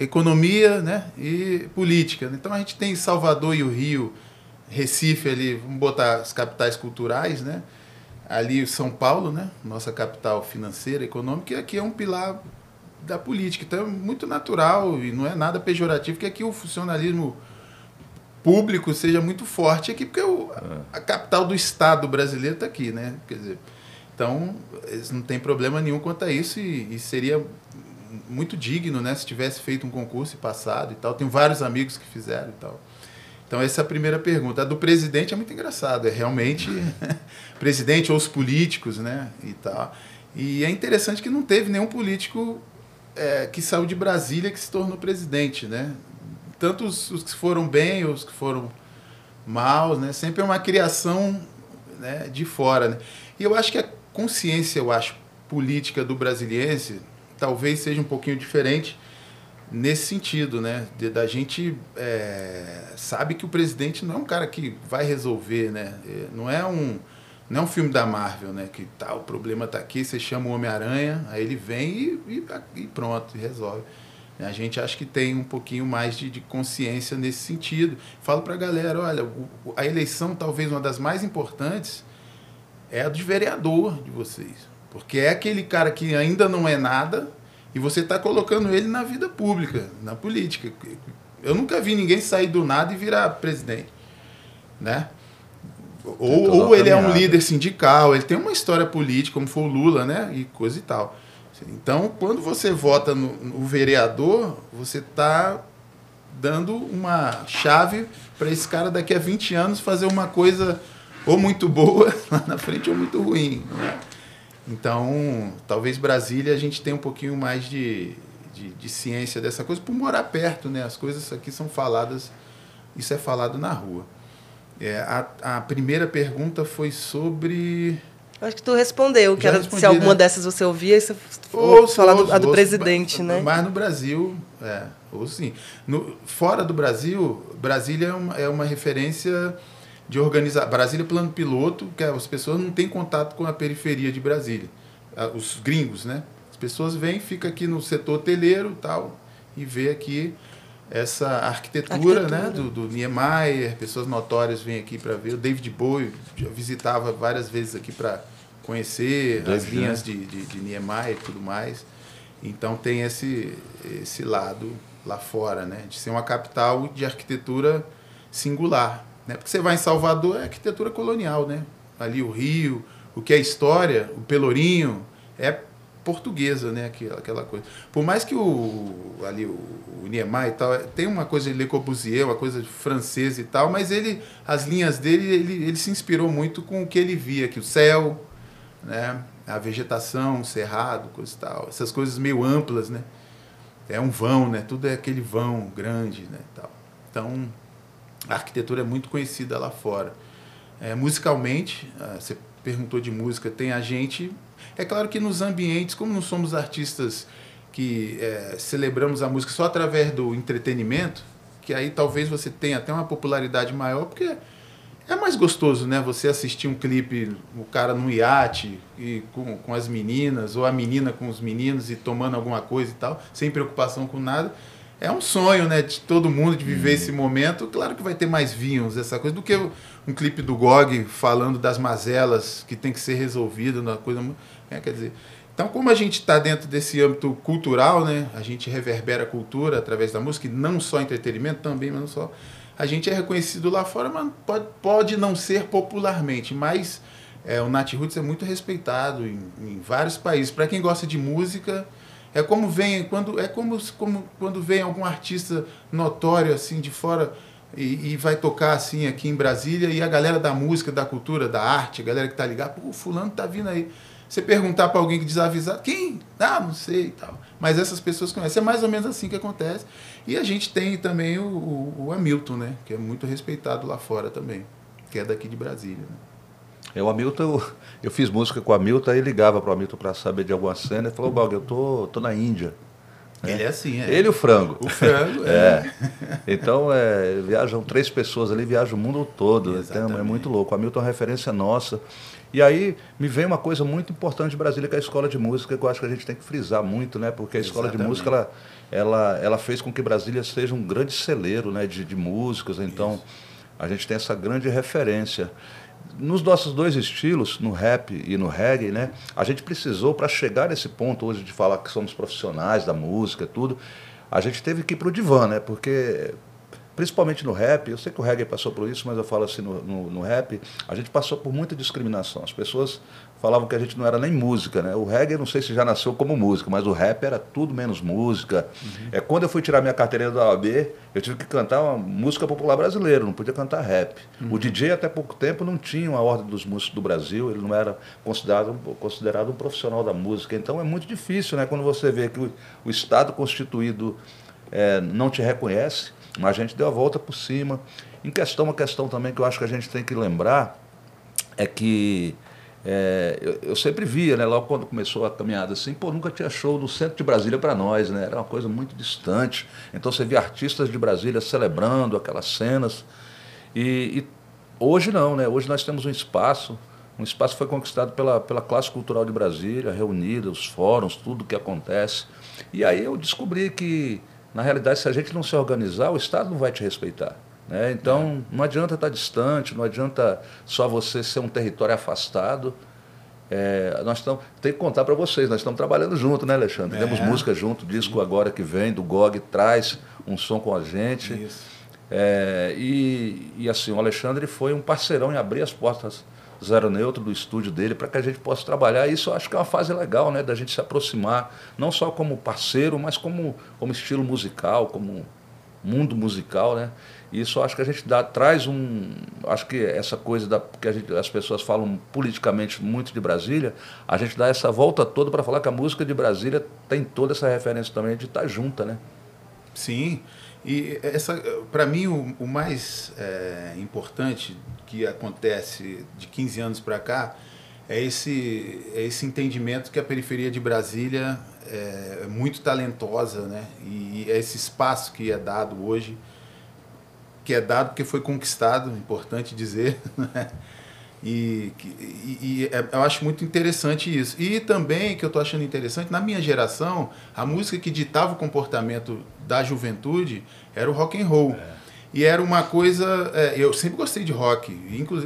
economia, né? E política. Então a gente tem Salvador e o Rio, Recife ali, vamos botar as capitais culturais, né? Ali São Paulo, né? Nossa capital financeira, econômica, e aqui é um pilar da política. Então é muito natural e não é nada pejorativo que aqui o funcionalismo público seja muito forte aqui, porque o, a capital do Estado brasileiro está aqui, né? Quer dizer, então, não tem problema nenhum quanto a isso e, e, seria muito digno, né? Se tivesse feito um concurso e passado e tal. Tenho vários amigos que fizeram e tal. Então, essa é a primeira pergunta. A do presidente é muito engraçado. É realmente presidente ou os políticos, né? E tal. E é interessante que não teve nenhum político é, que saiu de Brasília que se tornou presidente, né? Tanto os, os que foram bem, os que foram mal, né? Sempre é uma criação né, de fora, né? E eu acho que a consciência, eu acho, política do brasiliense talvez seja um pouquinho diferente nesse sentido, né? De, da gente é, sabe que o presidente não é um cara que vai resolver, né? É, não é um não é um filme da Marvel, né? Que tá, o problema tá aqui, você chama o Homem-Aranha, aí ele vem e, e, e, pronto, e resolve. A gente acha que tem um pouquinho mais de, de consciência nesse sentido. Falo para a galera, olha, a eleição talvez uma das mais importantes é a de vereador de vocês. Porque é aquele cara que ainda não é nada e você está colocando ele na vida pública, na política. Eu nunca vi ninguém sair do nada e virar presidente. Né? Ou, ou ele é um líder sindical, ele tem uma história política, como foi o Lula, né? E coisa e tal. Então, quando você vota no, no vereador, você está dando uma chave para esse cara daqui a 20 anos fazer uma coisa ou muito boa lá na frente ou muito ruim. Né? Então, talvez Brasília a gente tenha um pouquinho mais de, de, de, ciência dessa coisa por morar perto, né? As coisas aqui são faladas, isso é falado na rua. É, a, a primeira pergunta foi sobre. Acho que tu respondeu, que era se alguma né? dessas você ouvia, você ouço, falar do, a do ouço, presidente, né? Mas no Brasil, é, ou sim. No, fora do Brasil, Brasília é uma, é uma referência de organizar. Brasília é plano piloto, que as pessoas não têm contato com a periferia de Brasília. Os gringos, né? As pessoas vêm, ficam aqui no setor hoteleiro tal, e vê aqui essa arquitetura, arquitetura. Né, do, do Niemeyer, pessoas notórias vêm aqui para ver. O David Bowie visitava várias vezes aqui para conhecer David, as linhas né? de, de, de Niemeyer e tudo mais. Então tem esse, esse lado lá fora, né, de ser uma capital de arquitetura singular. Né? Porque você vai em Salvador, é arquitetura colonial, né? Ali o Rio, o que é história, o Pelourinho, é portuguesa, né? Aquela, aquela coisa. Por mais que o ali o, o Niemeyer e tal tem uma coisa de Le Corbusier, uma coisa francesa e tal, mas ele as linhas dele ele, ele se inspirou muito com o que ele via que o céu, né? A vegetação, o cerrado, coisa e tal, essas coisas meio amplas, né? É um vão, né? Tudo é aquele vão grande, né? Tal. Então a arquitetura é muito conhecida lá fora. É, musicalmente, ah, você perguntou de música, tem a gente é claro que nos ambientes, como não somos artistas que é, celebramos a música só através do entretenimento, que aí talvez você tenha até uma popularidade maior, porque é mais gostoso, né? Você assistir um clipe, o cara num iate e com, com as meninas, ou a menina com os meninos e tomando alguma coisa e tal, sem preocupação com nada. É um sonho, né, de todo mundo de viver uhum. esse momento. Claro que vai ter mais vinhos, essa coisa, do que um clipe do Gog falando das mazelas que tem que ser resolvido, uma coisa é, quer dizer, então, como a gente está dentro desse âmbito cultural, né, a gente reverbera a cultura através da música, e não só entretenimento também, mas não só. A gente é reconhecido lá fora, mas pode, pode não ser popularmente, mas é, o Nat Roots é muito respeitado em, em vários países. Para quem gosta de música, é como vem quando é como, como quando vem algum artista notório assim de fora e, e, vai tocar assim aqui em Brasília e a galera da música, da cultura, da arte, a galera que tá ligada, pô, fulano tá vindo aí. Você perguntar para alguém que desavisar, quem? Ah, não sei e tal. Mas essas pessoas conhecem. É mais ou menos assim que acontece. E a gente tem também o, o, o Hamilton, né? Que é muito respeitado lá fora também, que é daqui de Brasília. Né? É, o Hamilton, eu, eu fiz música com o Hamilton, aí ligava para o Hamilton para saber de alguma cena e falou, Gog, eu tô, tô na Índia. Ele é assim, é. Ele e o frango. O frango, é. é. Então, é, viajam três pessoas ali, viajam o mundo todo. Então, é muito louco. O Hamilton é uma referência nossa. E aí me vem uma coisa muito importante de Brasília, que é a escola de música, que eu acho que a gente tem que frisar muito, né? Porque a escola Exatamente. de música, ela, ela, ela fez com que Brasília seja um grande celeiro né, de, de músicas. Então, Isso. a gente tem essa grande referência nos nossos dois estilos, no rap e no reggae, né, a gente precisou, para chegar nesse ponto hoje de falar que somos profissionais da música tudo, a gente teve que ir para o divã, né, porque principalmente no rap, eu sei que o reggae passou por isso, mas eu falo assim, no, no, no rap, a gente passou por muita discriminação. As pessoas falavam que a gente não era nem música, né? O reggae, não sei se já nasceu como música, mas o rap era tudo menos música. Uhum. É quando eu fui tirar minha carteirinha da OAB, eu tive que cantar uma música popular brasileira, não podia cantar rap. Uhum. O DJ até pouco tempo não tinha uma ordem dos músicos do Brasil, ele não era considerado, considerado um profissional da música. Então é muito difícil, né? Quando você vê que o, o Estado constituído é, não te reconhece, mas a gente deu a volta por cima. Em questão, uma questão também que eu acho que a gente tem que lembrar é que é, eu, eu, sempre via, né, logo quando começou a caminhada assim, pô, nunca tinha show no centro de Brasília para nós, né? Era uma coisa muito distante. Então você via artistas de Brasília celebrando aquelas cenas. E, e hoje não, né? Hoje nós temos um espaço, um espaço que foi conquistado pela, pela classe cultural de Brasília, reunida, os fóruns, tudo que acontece. E aí eu descobri que, na realidade, se a gente não se organizar, o Estado não vai te respeitar. Né? Então, não adianta estar distante, não adianta só você ser um território afastado. É, nós estamos, tem que contar para vocês, nós estamos trabalhando junto, né, Alexandre? É. Temos música junto, disco agora que vem do GOG traz um som com a gente. Isso. É, e, e assim, o Alexandre foi um parceirão em abrir as portas zero neutro do estúdio dele para que a gente possa trabalhar. Isso eu acho que é uma fase legal, né, da gente se aproximar, não só como parceiro, mas como, como estilo musical, como mundo musical, né? Isso acho que a gente dá, traz um. Acho que essa coisa da, que gente, as pessoas falam politicamente muito de Brasília, a gente dá essa volta toda para falar que a música de Brasília tem toda essa referência também de estar tá junta, né? Sim. E essa, para mim, o, o mais é, importante que acontece de 15 anos para cá é esse, é esse entendimento que a periferia de Brasília é muito talentosa, né? E é esse espaço que é dado hoje que é dado porque foi conquistado, importante dizer. Né? E, e, e, é, eu acho muito interessante isso. E também, que eu estou achando interessante, na minha geração, a música que ditava o comportamento da juventude era o rock and roll. É. E era uma coisa. É, eu sempre gostei de rock.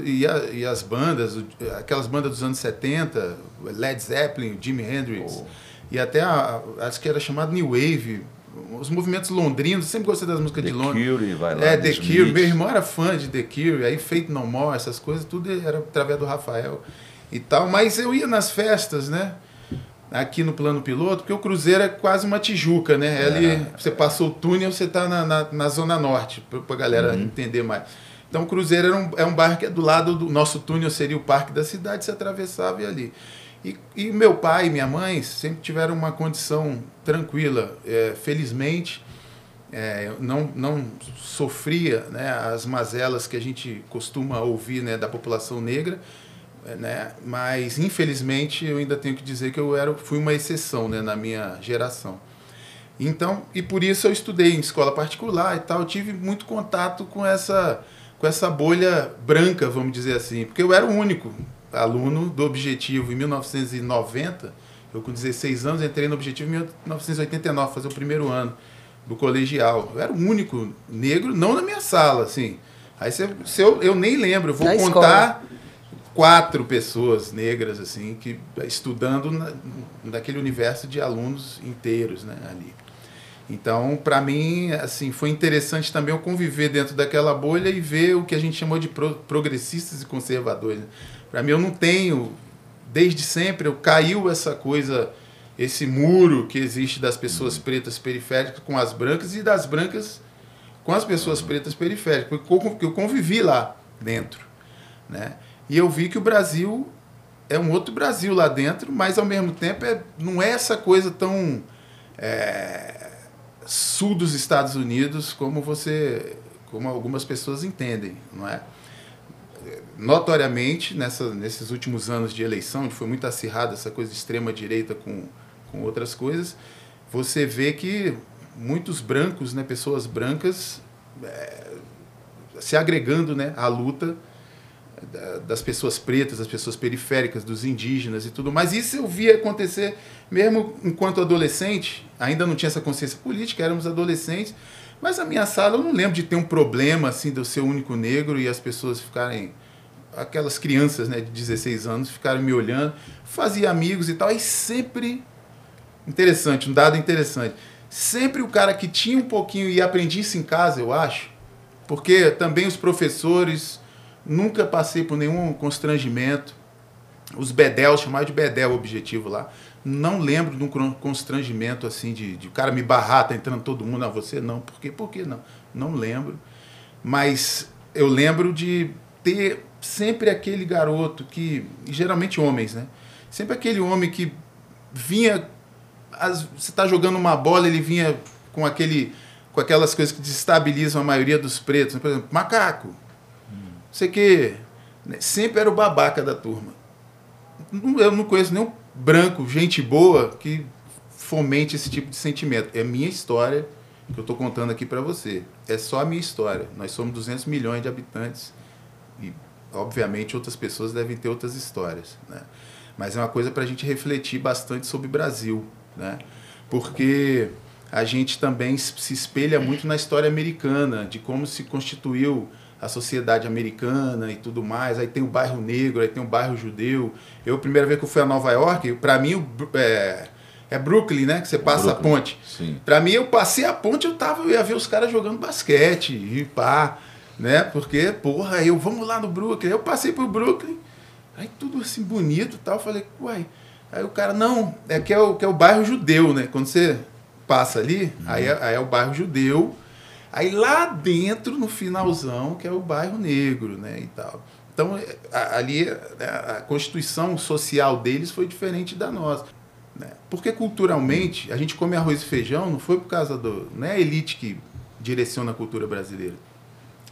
E, a, e, as bandas, aquelas bandas dos anos 70, Led Zeppelin, Jimi Hendrix. Oh. E até a, acho que era chamado New Wave, os movimentos londrinos, sempre gostei das músicas The de Londres. Cure, vai lá. É, The Cure. Meu irmão era fã de The Cure, aí Fate No More, essas coisas, tudo era através do Rafael e tal. Mas eu ia nas festas, né? Aqui no plano piloto, porque o Cruzeiro é quase uma Tijuca, né? É. Ali, você passou o túnel, você está na, na, na, Zona Norte, para a galera uhum. entender mais. Então, o Cruzeiro era um, é um bairro que é do lado do nosso túnel, seria o parque da cidade, você atravessava e ali. E, e meu pai e minha mãe sempre tiveram uma condição tranquila. É, felizmente, é, não, não sofria né, as mazelas que a gente costuma ouvir né, da população negra, né, mas infelizmente eu ainda tenho que dizer que eu era, fui uma exceção né, na minha geração. Então, e por isso eu estudei em escola particular e tal, tive muito contato com essa, com essa bolha branca, vamos dizer assim, porque eu era o único aluno do Objetivo em 1990. Eu, com 16 anos, entrei no Objetivo em 1989, fazer o primeiro ano do colegial. Eu era o único negro, não na minha sala, assim. Aí se, se eu, eu nem lembro, eu vou na contar escola. quatro pessoas negras, assim, que estudando na, naquele universo de alunos inteiros, né, ali. Então, para mim, assim, foi interessante também eu conviver dentro daquela bolha e ver o que a gente chamou de pro, progressistas e conservadores. Né? Para mim, eu não tenho, desde sempre, eu caiu essa coisa, esse muro que existe das pessoas pretas periféricas com as brancas e das brancas com as pessoas pretas periféricas, porque eu convivi lá dentro, né? E eu vi que o Brasil é um outro Brasil lá dentro, mas ao mesmo tempo é, não é essa coisa tão é, sul dos Estados Unidos, como você, como algumas pessoas entendem, não é? Notoriamente, nessa, nesses últimos anos de eleição, onde foi muito acirrada essa coisa de extrema direita com, com outras coisas, você vê que muitos brancos, né, pessoas brancas, é, se agregando né, à luta das pessoas pretas, das pessoas periféricas, dos indígenas e tudo mais. Isso eu via acontecer mesmo enquanto adolescente, ainda não tinha essa consciência política, éramos adolescentes, mas a minha sala eu não lembro de ter um problema assim de eu ser o único negro e as pessoas ficarem aquelas crianças, né, de 16 anos ficarem me olhando, fazia amigos e tal, e sempre interessante, um dado interessante. Sempre o cara que tinha um pouquinho e aprendia isso em casa, eu acho, porque também os professores nunca passei por nenhum constrangimento. Os bedel, chamar de bedel o objetivo lá. Não lembro de um constrangimento assim, de, de o cara me barrar, tá entrando todo mundo a você. Não, por quê? Por que não? Não lembro. Mas eu lembro de ter sempre aquele garoto que, geralmente homens, né? Sempre aquele homem que vinha, as, você está jogando uma bola, ele vinha com aquele com aquelas coisas que desestabilizam a maioria dos pretos, né? por exemplo, macaco, sei que né? sempre era o babaca da turma. Eu não conheço nenhum branco, gente boa, que fomente esse tipo de sentimento. É minha história que eu estou contando aqui para você. É só a minha história. Nós somos 200 milhões de habitantes e, obviamente, outras pessoas devem ter outras histórias. Né? Mas é uma coisa para a gente refletir bastante sobre o Brasil, né? porque a gente também se espelha muito na história americana, de como se constituiu a sociedade americana e tudo mais. Aí tem o bairro negro, aí tem o bairro judeu. Eu, a primeira vez que eu fui a Nova York, para mim é, é Brooklyn, né? Que você passa Brooklyn, a ponte. Para mim, eu passei a ponte, eu tava, eu ia ver os caras jogando basquete e pá, né? Porque, porra, eu vamos lá no Brooklyn. Eu passei por Brooklyn, aí tudo assim bonito, tal. Eu falei, uai. Aí o cara, não, é que é o, que é o bairro judeu, né? Quando você passa ali, uhum. aí, é, aí é o bairro judeu Aí lá dentro, no finalzão, que é o bairro negro, né, e tal. Então, ali né, a constituição social deles foi diferente da nossa. Né? Porque culturalmente, a gente come arroz e feijão não foi por causa do. Não é a elite que direciona a cultura brasileira.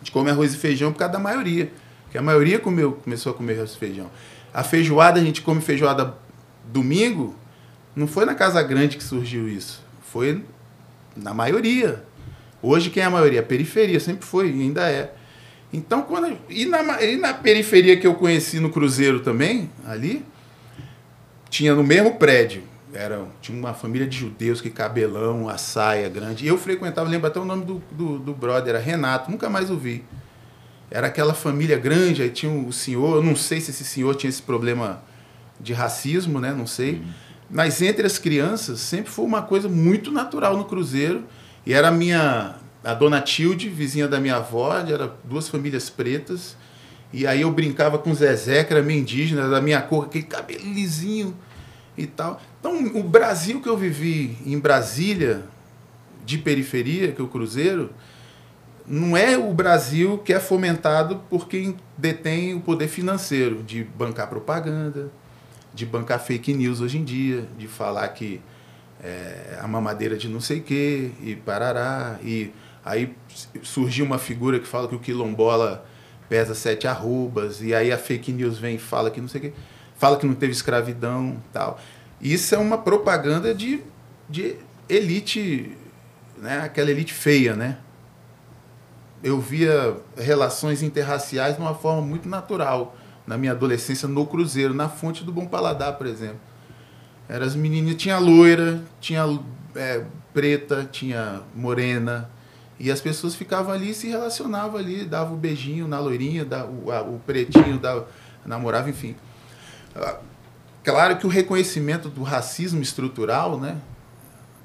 Gente come arroz e feijão por causa da maioria. Porque a maioria comeu, começou a comer arroz e feijão. A feijoada, a gente come feijoada domingo, não foi na Casa Grande que surgiu isso. Foi na maioria. Hoje quem é a maioria? A periferia, sempre foi e ainda é. Então, quando. E na, e na periferia que eu conheci no Cruzeiro também, ali, tinha no mesmo prédio. Era, tinha uma família de judeus que cabelão, a saia grande. E eu frequentava, lembro até o nome do, do, do brother, era Renato, nunca mais ouvi. Era aquela família grande, aí tinha o senhor, eu não sei se esse senhor tinha esse problema de racismo, né? Não sei. Uhum. Mas entre as crianças sempre foi uma coisa muito natural no Cruzeiro e era a minha a dona Tilde, vizinha da minha avó, era duas famílias pretas. E aí eu brincava com o Zezé, que era meio indígena, da minha cor, aquele cabelo lisinho e tal. Então, o Brasil que eu vivi em Brasília, de periferia, que é o Cruzeiro, não é o Brasil que é fomentado por quem detém o poder financeiro de bancar propaganda, de bancar fake news hoje em dia, de falar que é, a mamadeira de não sei quê, e parará. E aí surgiu uma figura que fala que o quilombola pesa sete arrobas, e aí a fake news vem e fala que não sei o quê, fala que não teve escravidão tal. Isso é uma propaganda de, de elite, né? aquela elite feia, né? Eu via relações interraciais de uma forma muito natural na minha adolescência no Cruzeiro, na Fonte do Bom Paladar, por exemplo. Era as meninas, tinha loira, tinha é, preta, tinha morena. E as pessoas ficavam ali se relacionavam ali, dava o um beijinho na loirinha, dava, o, a, o pretinho dava, namorava, enfim. Claro que o reconhecimento do racismo estrutural, né,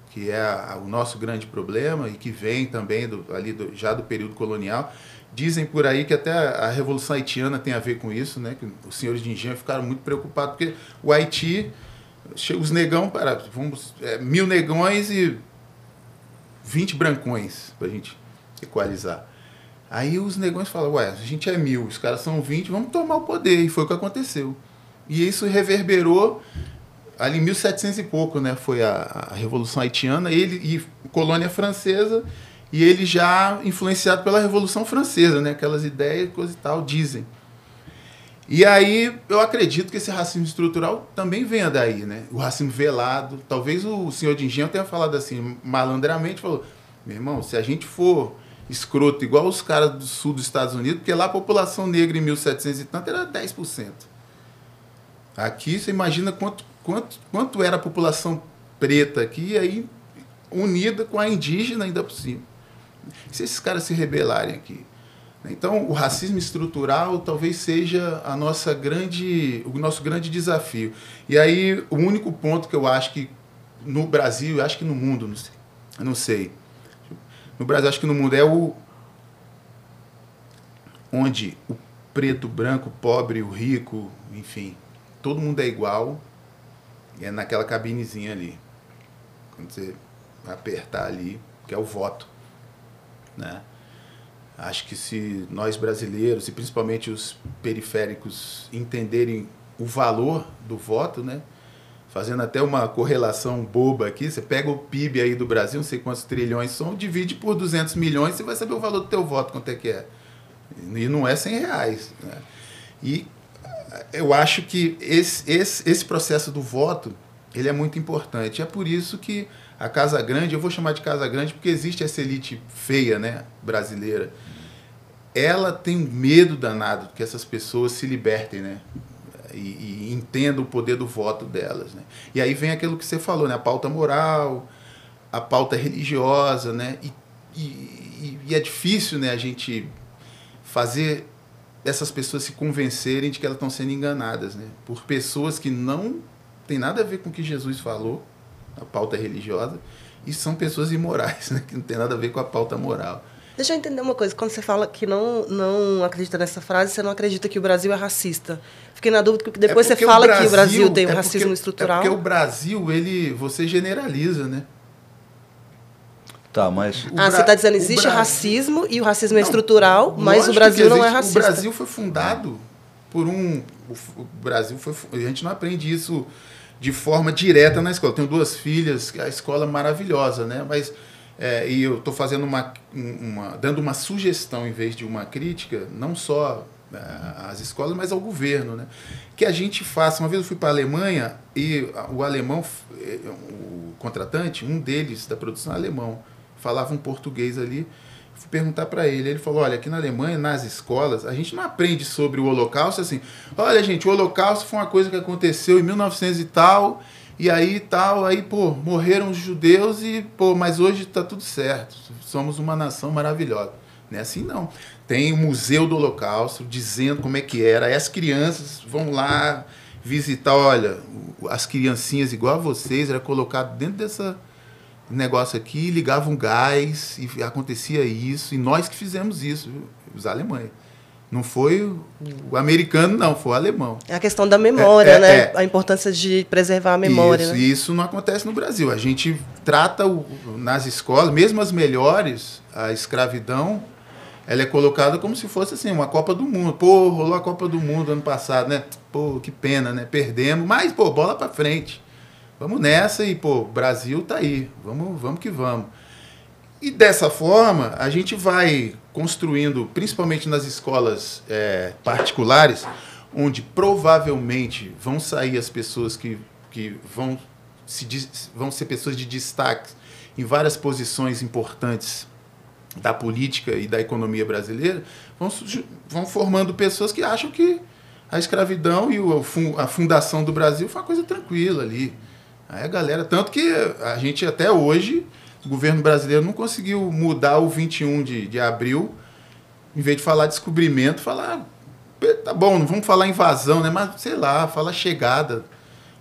que é o nosso grande problema e que vem também do, ali do, já do período colonial, dizem por aí que até a Revolução Haitiana tem a ver com isso, né, que os senhores de engenho ficaram muito preocupados, porque o Haiti os negão, para, vamos, é, mil negões e 20 brancões, para a gente equalizar. Aí os negões falam, ué, a gente é mil, os caras são 20, vamos tomar o poder. E foi o que aconteceu. E isso reverberou ali em 1700 e pouco, né, foi a, a Revolução Haitiana, ele e colônia francesa, e ele já influenciado pela Revolução Francesa, né, aquelas ideias, coisa e tal, dizem. E aí eu acredito que esse racismo estrutural também venha daí, né? O racismo velado. Talvez o senhor de engenho tenha falado assim, malandramente, falou, meu irmão, se a gente for escroto igual os caras do sul dos Estados Unidos, porque lá a população negra em 1700 e tanto era 10%. Aqui você imagina quanto, quanto, quanto era a população preta aqui, aí unida com a indígena ainda por cima. Se esses caras se rebelarem aqui, então, o racismo estrutural talvez seja a nossa grande, o nosso grande desafio. E aí, o único ponto que eu acho que no Brasil, eu acho que no mundo, não sei, não sei. No Brasil, acho que no mundo é o onde o preto, branco, pobre, o rico, enfim, todo mundo é igual. É naquela cabinezinha ali. Quando você apertar ali, que é o voto, né? Acho que se nós brasileiros e principalmente os periféricos entenderem o valor do voto, né? Fazendo até uma correlação boba aqui, você pega o PIB aí do Brasil, não sei quantos trilhões são, divide por 200 milhões, você vai saber o valor do teu voto, quanto é que é. E não é 100 reais. Né? E eu acho que esse, esse, esse processo do voto, ele é muito importante. É por isso que a Casa Grande, eu vou chamar de Casa Grande porque existe essa elite feia, né, brasileira. Ela tem medo danado que essas pessoas se libertem, né? E, e entendam o poder do voto delas, né? E aí vem aquilo que você falou, né? A pauta moral, a pauta religiosa, né? E, e, e é difícil, né, a gente fazer essas pessoas se convencerem de que elas estão sendo enganadas, né? Por pessoas que não tem nada a ver com o que Jesus falou, a pauta religiosa, e são pessoas imorais, né? que não tem nada a ver com a pauta moral. Deixa eu entender uma coisa. Quando você fala que não, não acredita nessa frase, você não acredita que o Brasil é racista. Fiquei na dúvida, porque depois é porque você fala Brasil, que o Brasil tem um é racismo porque, estrutural. É porque o Brasil, ele, você generaliza, né? Tá, mas. Ah, você está dizendo existe Bra... racismo e o racismo é não, é estrutural, mas o Brasil não é racista. O Brasil foi fundado por um. O Brasil foi. A gente não aprende isso de forma direta na escola. tenho duas filhas, a escola é maravilhosa, né? Mas é, e eu estou fazendo uma, uma, dando uma sugestão em vez de uma crítica, não só é, às escolas, mas ao governo, né? Que a gente faça. Uma vez eu fui para a Alemanha e o alemão, é, o contratante, um deles da produção alemão, falava um português ali fui perguntar para ele. Ele falou: olha, aqui na Alemanha, nas escolas, a gente não aprende sobre o Holocausto assim. Olha, gente, o Holocausto foi uma coisa que aconteceu em 1900 e tal, e aí tal, aí, pô, morreram os judeus e, pô, mas hoje está tudo certo. Somos uma nação maravilhosa. Não é assim, não. Tem o Museu do Holocausto dizendo como é que era. Aí as crianças vão lá visitar, olha, as criancinhas igual a vocês, era colocado dentro dessa negócio aqui, ligavam gás e acontecia isso. E nós que fizemos isso, os alemães. Não foi o americano, não, foi o alemão. É a questão da memória, é, é, né? É. A importância de preservar a memória. Isso, né? isso não acontece no Brasil. A gente trata o, nas escolas, mesmo as melhores, a escravidão, ela é colocada como se fosse assim, uma Copa do Mundo. Pô, rolou a Copa do Mundo ano passado, né? Pô, que pena, né? Perdemos, mas, pô, bola para frente. Vamos nessa e, pô, Brasil tá aí. Vamos, vamos que vamos. E dessa forma, a gente vai construindo, principalmente nas escolas é, particulares, onde provavelmente vão sair as pessoas que, que vão, se, vão ser pessoas de destaque em várias posições importantes da política e da economia brasileira, vão, vão formando pessoas que acham que a escravidão e a fundação do Brasil foi uma coisa tranquila ali. Aí a galera, tanto que a gente até hoje, o governo brasileiro não conseguiu mudar o 21 de, de abril, em vez de falar descobrimento, falar, tá bom, não vamos falar invasão, né? Mas sei lá, fala chegada.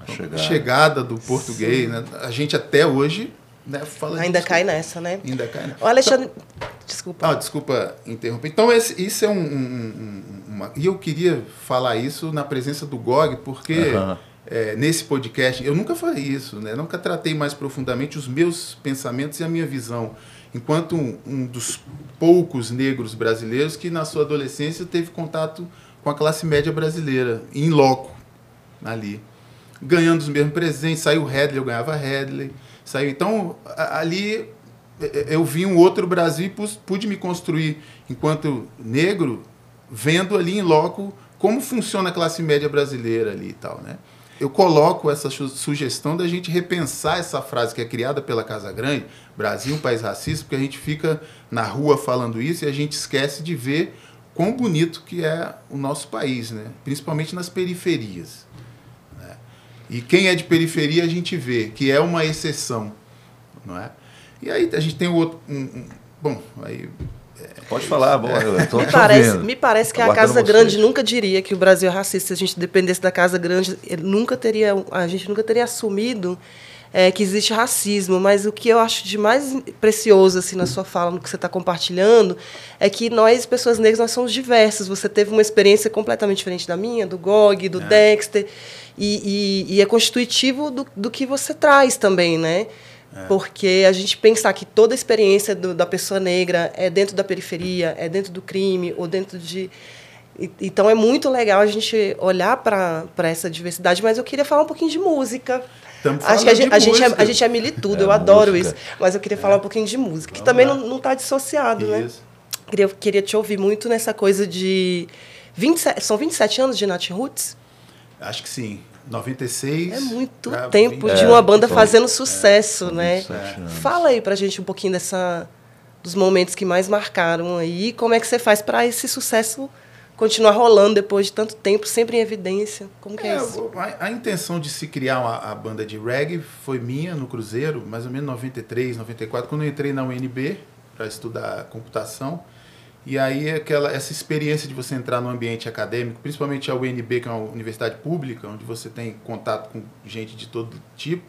Chegada. chegada do português, né? A gente até hoje né, fala Ainda cai nessa, né? Ainda cai nessa. Ô, Alexandre, então, desculpa. Ah, desculpa interromper. Então, esse, isso é um, um, um, uma... E eu queria falar isso na presença do GOG, porque... Uhum é, nesse podcast, eu nunca falei isso, né? nunca tratei mais profundamente os meus pensamentos e a minha visão, enquanto um, um, dos poucos negros brasileiros que na sua adolescência teve contato com a classe média brasileira, em loco, ali. ganhando os mesmos presentes. Saiu o Headley, eu ganhava Headley. Saiu, então, ali eu vi um outro Brasil e pude me construir enquanto negro, vendo ali em loco como funciona a classe média brasileira ali e tal, né? Eu coloco essa sugestão da gente repensar essa frase que é criada pela Casa Grande, Brasil um país racista, porque a gente fica na rua falando isso e a gente esquece de ver quão bonito que é o nosso país, né? principalmente nas periferias. Né? E quem é de periferia a gente vê que é uma exceção. Não é? E aí a gente tem outro. Um, um, bom, aí Pode falar, bom, me, parece, me parece que a Casa Grande nunca diria que o Brasil é racista. Se a gente dependesse da Casa Grande, nunca teria, a gente nunca teria assumido é, que existe racismo. Mas o que eu acho de mais precioso assim na sua fala, no que você está compartilhando, é que nós, pessoas negras, nós somos diversas. Você teve uma experiência completamente diferente da minha, do Gog, do é. Dexter, e, e, e, é constitutivo do, do que você traz também, né? É. Porque a gente pensar que toda a experiência do, da pessoa negra é dentro da periferia, é dentro do crime, ou dentro de. Então é muito legal a gente olhar para essa diversidade, mas eu queria falar um pouquinho de música. Acho que a gente, a gente, é, a gente é militudo, é eu adoro música. isso. Mas eu queria é. falar um pouquinho de música, que Vamos também lá. não está dissociado, né? isso. né? Queria, queria te ouvir muito nessa coisa de. 27, são 27 anos de Nat Roots? Acho que sim. 96. É muito tempo 20, de uma banda é, fazendo sucesso, é, né? Fala aí pra gente um pouquinho dessa dos momentos que mais marcaram aí, como é que você faz para esse sucesso continuar rolando depois de tanto tempo, sempre em evidência? Como que é, é isso? A, a, intenção de se criar uma, a banda de reggae foi minha no Cruzeiro, mais ou menos 93, 94, quando eu entrei na UNB para estudar computação. E aí aquela essa experiência de você entrar no ambiente acadêmico, principalmente a UNB, que é uma universidade pública, onde você tem contato com gente de todo tipo,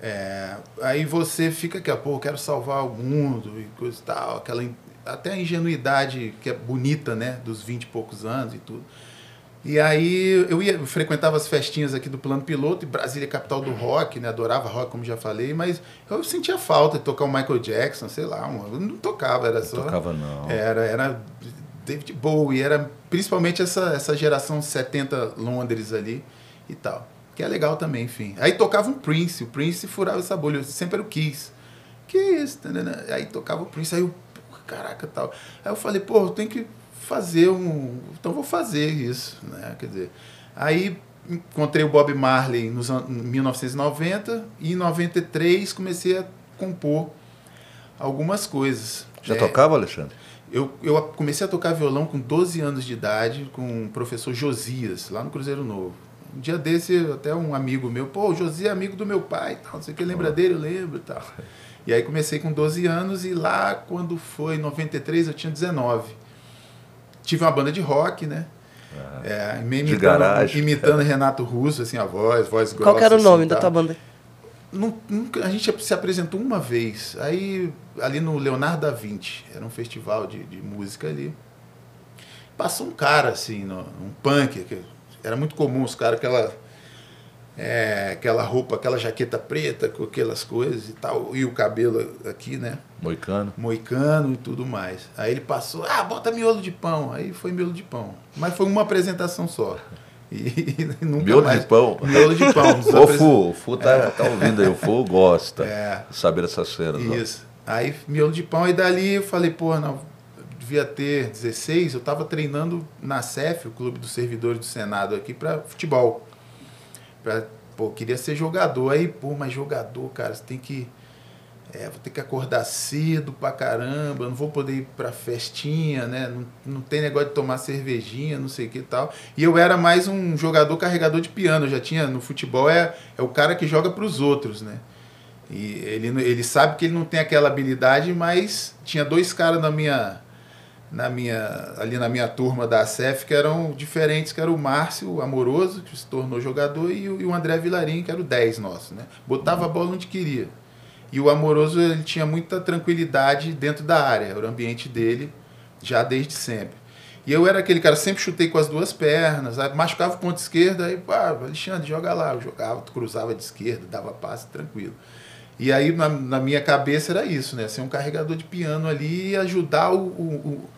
é, aí você fica que, pô, quero salvar o mundo e coisa e tal, aquela até a ingenuidade que é bonita, né, dos 20 e poucos anos e tudo. E aí eu ia eu frequentava as festinhas aqui do Plano Piloto, e Brasília é capital do rock, né? Adorava rock, como já falei, mas eu sentia falta de tocar o Michael Jackson, sei lá, eu não tocava, era só. Tocava não. Era, era David Bowie, era principalmente essa, essa geração 70 Londres ali e tal. Que é legal também, enfim. Aí tocava um Prince, o Prince furava essa bolha, sempre era o Kiss. Que isso? Aí tocava o Prince, aí eu, caraca, tal. Aí eu falei, pô, eu tenho que fazer um. Então vou fazer isso. Né? Quer dizer, aí encontrei o Bob Marley nos, em 1990 e em 93 comecei a compor algumas coisas. Já é, tocava, Alexandre? Eu, eu comecei a tocar violão com 12 anos de idade com o professor Josias, lá no Cruzeiro Novo. Um dia desse, até um amigo meu, pô, o Josias é amigo do meu pai, tal, não sei o que, lembra dele? Eu lembro tal. E aí comecei com 12 anos e lá, quando foi 93, eu tinha 19 tive uma banda de rock, né? Ah, é, imitando, de garagem. imitando Renato Russo, assim, a voz, voz grossa. Qual era o nome assim, da tua banda? Nunca, a gente se apresentou uma vez, aí ali no Leonardo da Vinci, era um festival de, de música ali. Passou um cara, assim, no, um punk, que era muito comum os caras, aquela é, aquela roupa, aquela jaqueta preta com aquelas coisas e tal, e o cabelo aqui, né? Moicano. Moicano e tudo mais. Aí ele passou, ah, bota miolo de pão. Aí foi miolo de pão. Mas foi uma apresentação só. E, e nunca miolo mais. de pão. Miolo de pão. o Fu, o Fu tá, é. tá ouvindo aí, o Fu gosta é. de saber essas cenas. Isso. Ó. Aí miolo de pão, e dali eu falei, pô, não, devia ter 16, eu tava treinando na CEF, o Clube dos Servidores do Senado aqui, para futebol. Pra, pô, queria ser jogador. Aí, pô, mas jogador, cara, você tem que. É, vou ter que acordar cedo pra caramba, não vou poder ir pra festinha, né? Não, não tem negócio de tomar cervejinha, não sei o que e tal. E eu era mais um jogador carregador de piano, eu já tinha no futebol, é, é o cara que joga para os outros, né? E ele, ele sabe que ele não tem aquela habilidade, mas tinha dois caras na minha na minha, ali na minha turma da CEF que eram diferentes, que era o Márcio Amoroso, que se tornou jogador, e o, e o André Vilarim, que era o 10 nosso. Né? Botava a bola onde queria. E o Amoroso ele tinha muita tranquilidade dentro da área, era o ambiente dele já desde sempre. E eu era aquele cara, sempre chutei com as duas pernas, aí machucava o ponto esquerdo, aí, pá, Alexandre, joga lá. Eu jogava, cruzava de esquerda, dava passe tranquilo. E aí, na, na, minha cabeça, era isso, né? Ser um carregador de piano ali e ajudar o, o,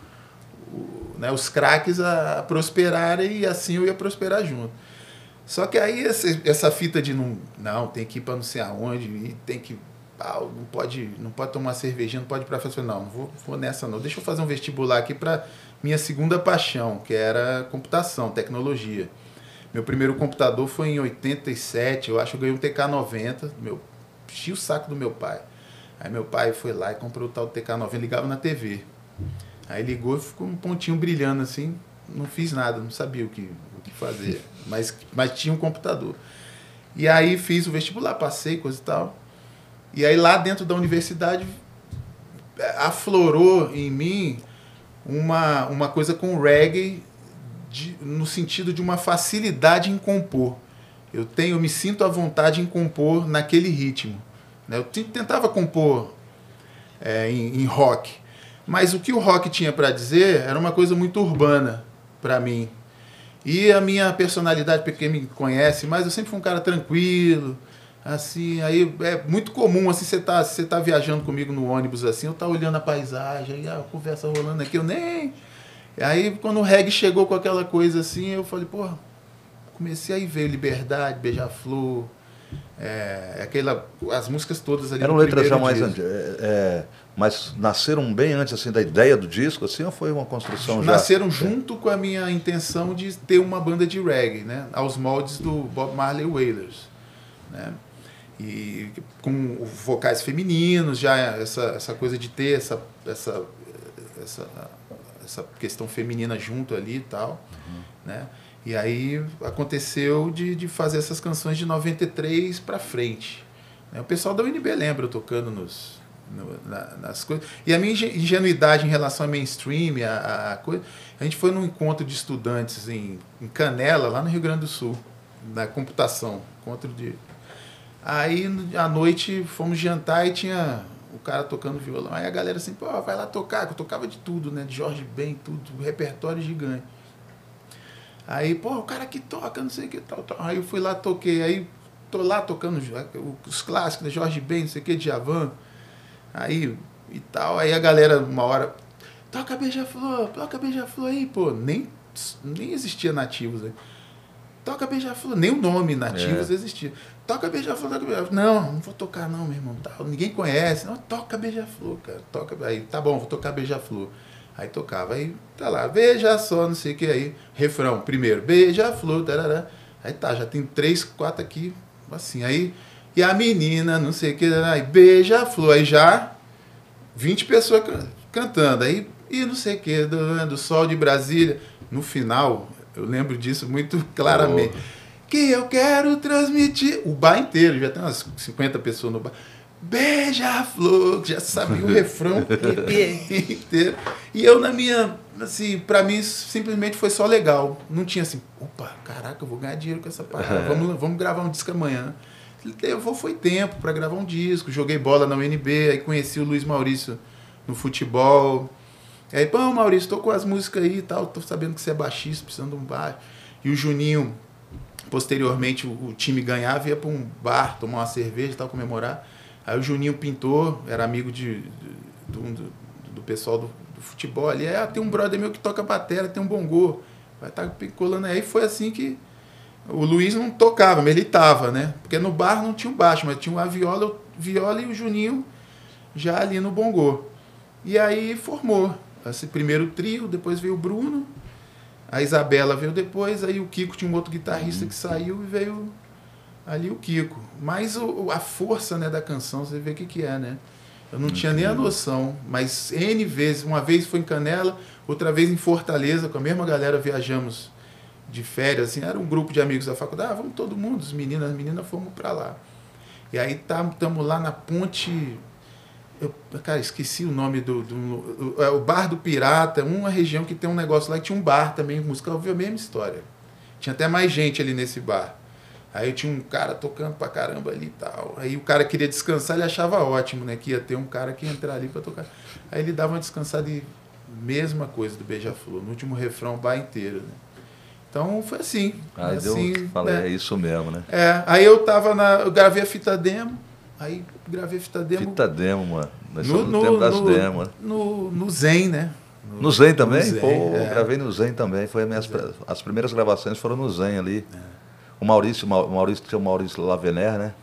né, os craques a, prosperarem e assim eu ia prosperar junto. Só que aí essa, essa fita de não, não, tem que ir para não sei aonde, tem que. Ah, não pode, não pode tomar cervejinha, não pode ir para festa. Não, não vou, vou nessa não. Deixa eu fazer um vestibular aqui para minha segunda paixão, que era computação, tecnologia. Meu primeiro computador foi em 87, eu acho que eu ganhei um TK90, meu, enchi o saco do meu pai. Aí meu pai foi lá e comprou o tal TK90, ligava na TV. Aí ligou e ficou um pontinho brilhando assim, não fiz nada, não sabia o que, o que fazer, mas, mas tinha um computador. E aí fiz o vestibular, passei, coisa e tal. E aí lá dentro da universidade aflorou em mim uma, uma coisa com reggae de, no sentido de uma facilidade em compor. Eu tenho, me sinto à vontade em compor naquele ritmo. Né? Eu tentava compor é, em, em, rock, mas o que o rock tinha para dizer era uma coisa muito urbana para mim. E a minha personalidade, para quem me conhece, mas eu sempre fui um cara tranquilo, assim, aí é muito comum assim você tá, você tá viajando comigo no ônibus assim, eu tá olhando a paisagem, aí a conversa rolando aqui, eu nem Aí quando o reggae chegou com aquela coisa assim, eu falei, porra, comecei aí ver Liberdade, Beija-Flor, é, aquela, as músicas todas ali. Eram letras já mais, é, é, mas nasceram bem antes assim da ideia do disco, assim, ou foi uma construção já? Nasceram junto com a minha intenção de ter uma banda de reggae, né, aos moldes do Bob Marley Wailers, né, e com vocais femininos, já essa, essa coisa de ter essa, essa, essa essa questão feminina junto ali e tal, uhum. né? E aí aconteceu de, de fazer essas canções de 93 para frente. Né? O pessoal da UNB lembra eu tocando nos, no, na, nas coisas. E a minha ingenuidade em relação ao mainstream, a, a, coisa. A gente foi num encontro de estudantes em, em Canela, lá no Rio Grande do Sul, na computação. Encontro de. Aí à noite fomos jantar e tinha o cara tocando violão. Aí a galera assim, pô, vai lá tocar, eu tocava de tudo, né? De Jorge Ben, tudo, repertório gigante. Aí, pô, o cara que toca, não sei o que tal, tal. Aí eu fui lá, toquei. Aí tô lá tocando os clássicos, né? Jorge Ben, não sei o que, Djavan. Aí e tal. Aí a galera, uma hora, toca beija-flor, toca beija-flor aí, pô. Nem, nem existia nativos aí. Toca beija-flor, nem o nome nativos é. existia. Toca beija-flor, toca beija-flor. Não, não vou tocar não, meu irmão. Ninguém conhece. Não, toca beija-flor, cara. Toca, aí, tá bom, vou tocar beija-flor. Aí tocava, aí tá lá, beija só, não sei o que aí. Refrão, primeiro, beija-flor, tarará. Aí tá, já tem três, quatro aqui, assim. Aí, e a menina, não sei o que, aí beija-flor. Aí já 20 pessoas cantando. Aí, e não sei o que, do, do Sol de Brasília. No final, eu lembro disso muito claramente. Oh que eu quero transmitir. O bar inteiro, já tem umas 50 pessoas no bar. Beija-flor, já sabia o refrão inteiro. E eu, na minha, assim, pra mim simplesmente foi só legal. Não tinha assim, opa, caraca, eu vou ganhar dinheiro com essa parada. Vamos, vamos gravar um disco amanhã. Levou, foi tempo para gravar um disco. Joguei bola na UNB, aí conheci o Luiz Maurício no futebol. Aí, pô, Maurício, tô com as músicas aí e tal, tô sabendo que você é baixista, precisando de um baixo. E o Juninho Posteriormente, o, o time ganhava, ia para um bar tomar uma cerveja e tal, comemorar. Aí o Juninho Pintor, era amigo de, de, do, do, do, pessoal do, do, futebol ali. Ah, tem um brother meu que toca batera, tem um bongô. Vai estar tá colando aí. Foi assim que o Luiz não tocava, mas ele tava, né? Porque no bar não tinha um baixo, mas tinha uma viola, viola e o Juninho já ali no bongô. E aí formou esse primeiro trio, depois veio o Bruno, a Isabela veio depois, aí o Kiko tinha um outro guitarrista que saiu e veio ali o Kiko. Mas o, a força né, da canção, você vê o que, que é, né? Eu não tinha nem a noção, mas N vezes, uma vez foi em Canela, outra vez em Fortaleza, com a mesma galera viajamos de férias, assim, era um grupo de amigos da faculdade, ah, vamos todo mundo, os meninos, as meninas fomos para lá. E aí estamos tá, lá na ponte eu, cara, esqueci o nome do, do, é, o Bar do Pirata, uma região que tem um negócio lá que tinha um bar também, música, eu vi a mesma história. Tinha até mais gente ali nesse bar. Aí tinha um cara tocando pra caramba ali e tal. Aí o cara queria descansar, ele achava ótimo, né? Que ia ter um cara que ia entrar ali pra tocar. Aí ele dava uma descansada e mesma coisa do Beija-Flor, no último refrão, o bar inteiro, né? Então foi assim. Ah, assim, deu, falei, né? é isso mesmo, né? É, aí eu tava na. Eu gravei a fita demo, Aí gravei fita demo. Fita demo, mano. Nós no, no, tempo das no, demos. No, no Zen, né? No, no Zen também? Zen, Pô, é. gravei no Zen também. Foi minhas, as primeiras gravações foram no Zen ali. É. O Maurício, o Maurício tinha o Maurício Lavener, né?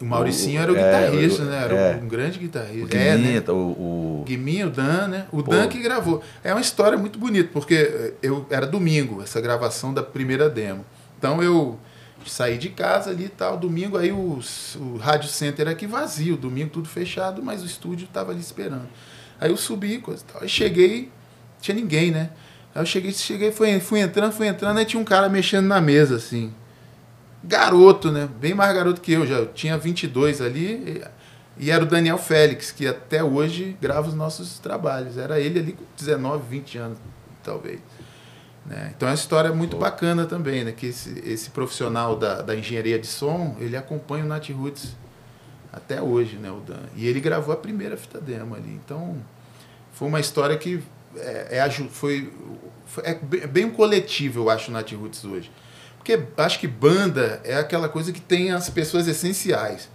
O Mauricinho o, era o é, guitarrista, é, né? Era é, um grande guitarrista. O Guiminha, é, né? o, o... Guiminha, o Dan, né? O Pô. Dan que gravou. É uma história muito bonita, porque eu era domingo, essa gravação da primeira demo. Então eu saí de casa ali e tal, domingo, aí o, o Rádio Center aqui vazio, domingo tudo fechado, mas o estúdio estava ali esperando. Aí eu subi, coisa e tal. Aí cheguei, tinha ninguém, né? Aí eu cheguei, cheguei, fui, fui entrando, fui entrando, aí tinha um cara mexendo na mesa, assim garoto, né? Bem mais garoto que eu, já tinha 22 ali. E era o Daniel Félix, que até hoje grava os nossos trabalhos. Era ele ali com 19, 20 anos, talvez. Né? Então é uma história muito bacana também, né? Que esse, esse profissional da, da engenharia de som, ele acompanha o Nat Roots até hoje, né? O Dan. E ele gravou a primeira fita demo ali. Então foi uma história que é, é foi, foi, é bem um coletivo, eu acho, o Nat Roots hoje. Porque acho que banda é aquela coisa que tem as pessoas essenciais.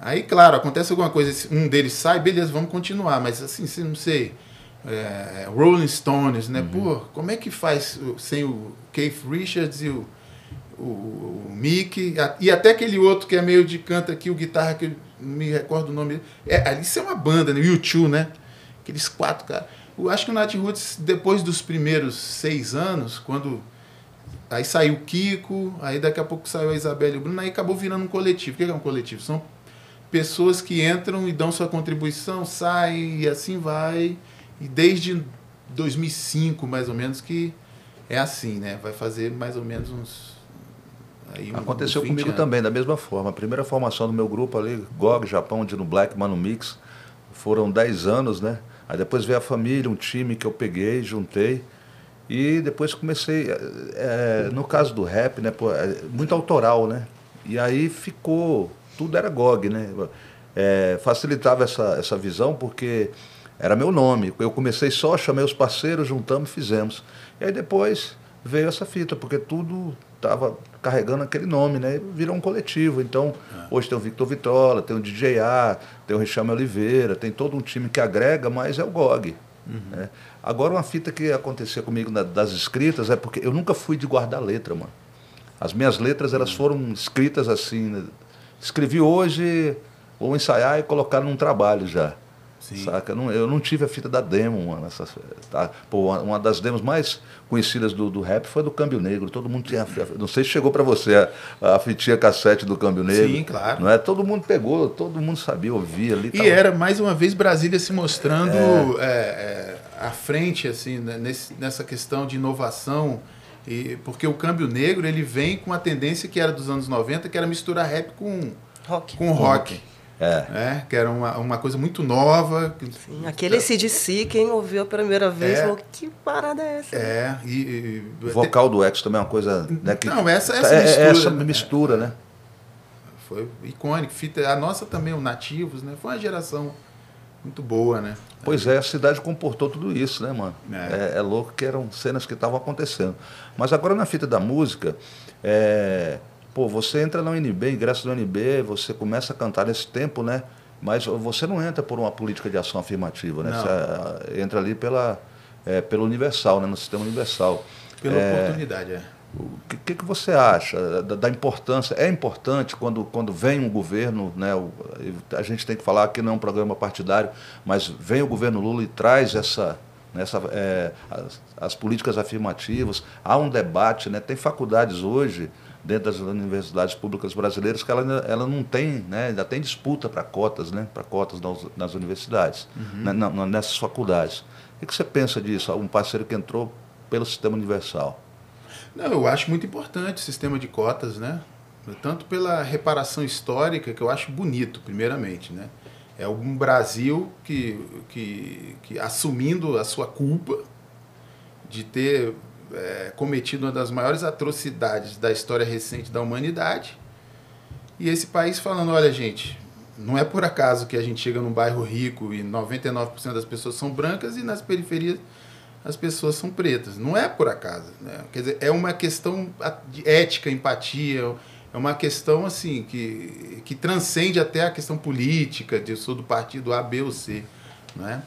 Aí, claro, acontece alguma coisa, um deles sai, beleza, vamos continuar, mas assim, não sei. É, Rolling Stones, né? Uhum. Pô, como é que faz sem o Keith Richards e o, o, o Mick, e até aquele outro que é meio de canta aqui, o guitarra, que eu não me recordo o nome. É, isso é uma banda, né? U2, né? Aqueles quatro caras. Eu acho que o Nat Roots, depois dos primeiros seis anos, quando Aí saiu o Kiko, aí daqui a pouco saiu a Isabelle e o Bruno, aí acabou virando um coletivo. O que é um coletivo? São pessoas que entram e dão sua contribuição, saem e assim vai. E desde 2005, mais ou menos, que é assim, né? Vai fazer mais ou menos uns. Aí, Aconteceu comigo anos. também, da mesma forma. A primeira formação do meu grupo ali, GOG, Japão, Dino Black, Mano Mix, foram 10 anos, né? Aí depois veio a família, um time que eu peguei, juntei. E depois comecei, é, no caso do rap, né, pô, é muito autoral, né? E aí ficou, tudo era GOG, né? É, facilitava essa, essa visão porque era meu nome. Eu comecei só, chamei os parceiros, juntamos e fizemos. E aí depois veio essa fita, porque tudo estava carregando aquele nome, né? Virou um coletivo. Então, é. hoje tem o Victor Vitrola, tem o DJ A, tem o Richame Oliveira, tem todo um time que agrega, mas é o GOG. Uhum. Né? Agora, uma fita que aconteceu comigo na, das escritas é porque eu nunca fui de guardar letra, mano. As minhas letras, elas foram escritas assim. Né? Escrevi hoje, vou ensaiar e colocar num trabalho já. Sim. Saca? Eu não, eu não tive a fita da demo, mano. Essa, tá? Pô, uma, das demos mais conhecidas do, do rap foi a do Câmbio Negro. Todo mundo tinha. Não sei se chegou para você a, a fitinha cassete do Câmbio Negro. Sim, claro. Não é? Todo mundo pegou, todo mundo sabia ouvir ali. E tava... era, mais uma vez, Brasília se mostrando. É. É, é à frente assim né, nesse, nessa questão de inovação e porque o câmbio negro ele vem com a tendência que era dos anos 90 que era misturar rap com rock com rock é. é. que era uma, uma coisa muito nova. Sim, aquele CDC, quem ouviu a primeira vez, é. falou, que parada é essa? É, e... e o vocal do X também é uma coisa... Né, que, Não, essa, essa é, mistura... essa mistura, né? Foi icônico. A nossa também, o Nativos, né? Foi uma geração muito boa, né? Pois é, a cidade comportou tudo isso, né, mano? É, é, é louco que eram cenas que estavam acontecendo. Mas agora na fita da música, é, pô, você entra na UNB, ingressa na UNB, você começa a cantar nesse tempo, né? Mas você não entra por uma política de ação afirmativa, né? Não. Você entra ali pela, é, pelo universal, né? No sistema universal. Pela é, oportunidade, é. O que, que você acha da, da, importância? É importante quando, quando vem um governo, né, o, a gente tem que falar que não é um programa partidário, mas vem o governo Lula e traz essa, essa, é, as, as, políticas afirmativas, há um debate, né, tem faculdades hoje dentro das universidades públicas brasileiras que ela, ela não tem, né, ainda tem disputa para cotas, né, para cotas nas, nas universidades, uhum. né, na, nessas faculdades. O que você pensa disso? Um parceiro que entrou pelo sistema universal. Não, eu acho muito importante o sistema de cotas, né? Tanto pela reparação histórica, que eu acho bonito, primeiramente, né? É um Brasil que, que, que assumindo a sua culpa de ter é, cometido uma das maiores atrocidades da história recente da humanidade. E esse país falando, olha gente, não é por acaso que a gente chega num bairro rico e 99% das pessoas são brancas e nas periferias as pessoas são pretas. Não é por acaso. Né? Quer dizer, é uma questão de ética, empatia, é uma questão assim que, que transcende até a questão política, de eu sou do partido A, B ou C. Né?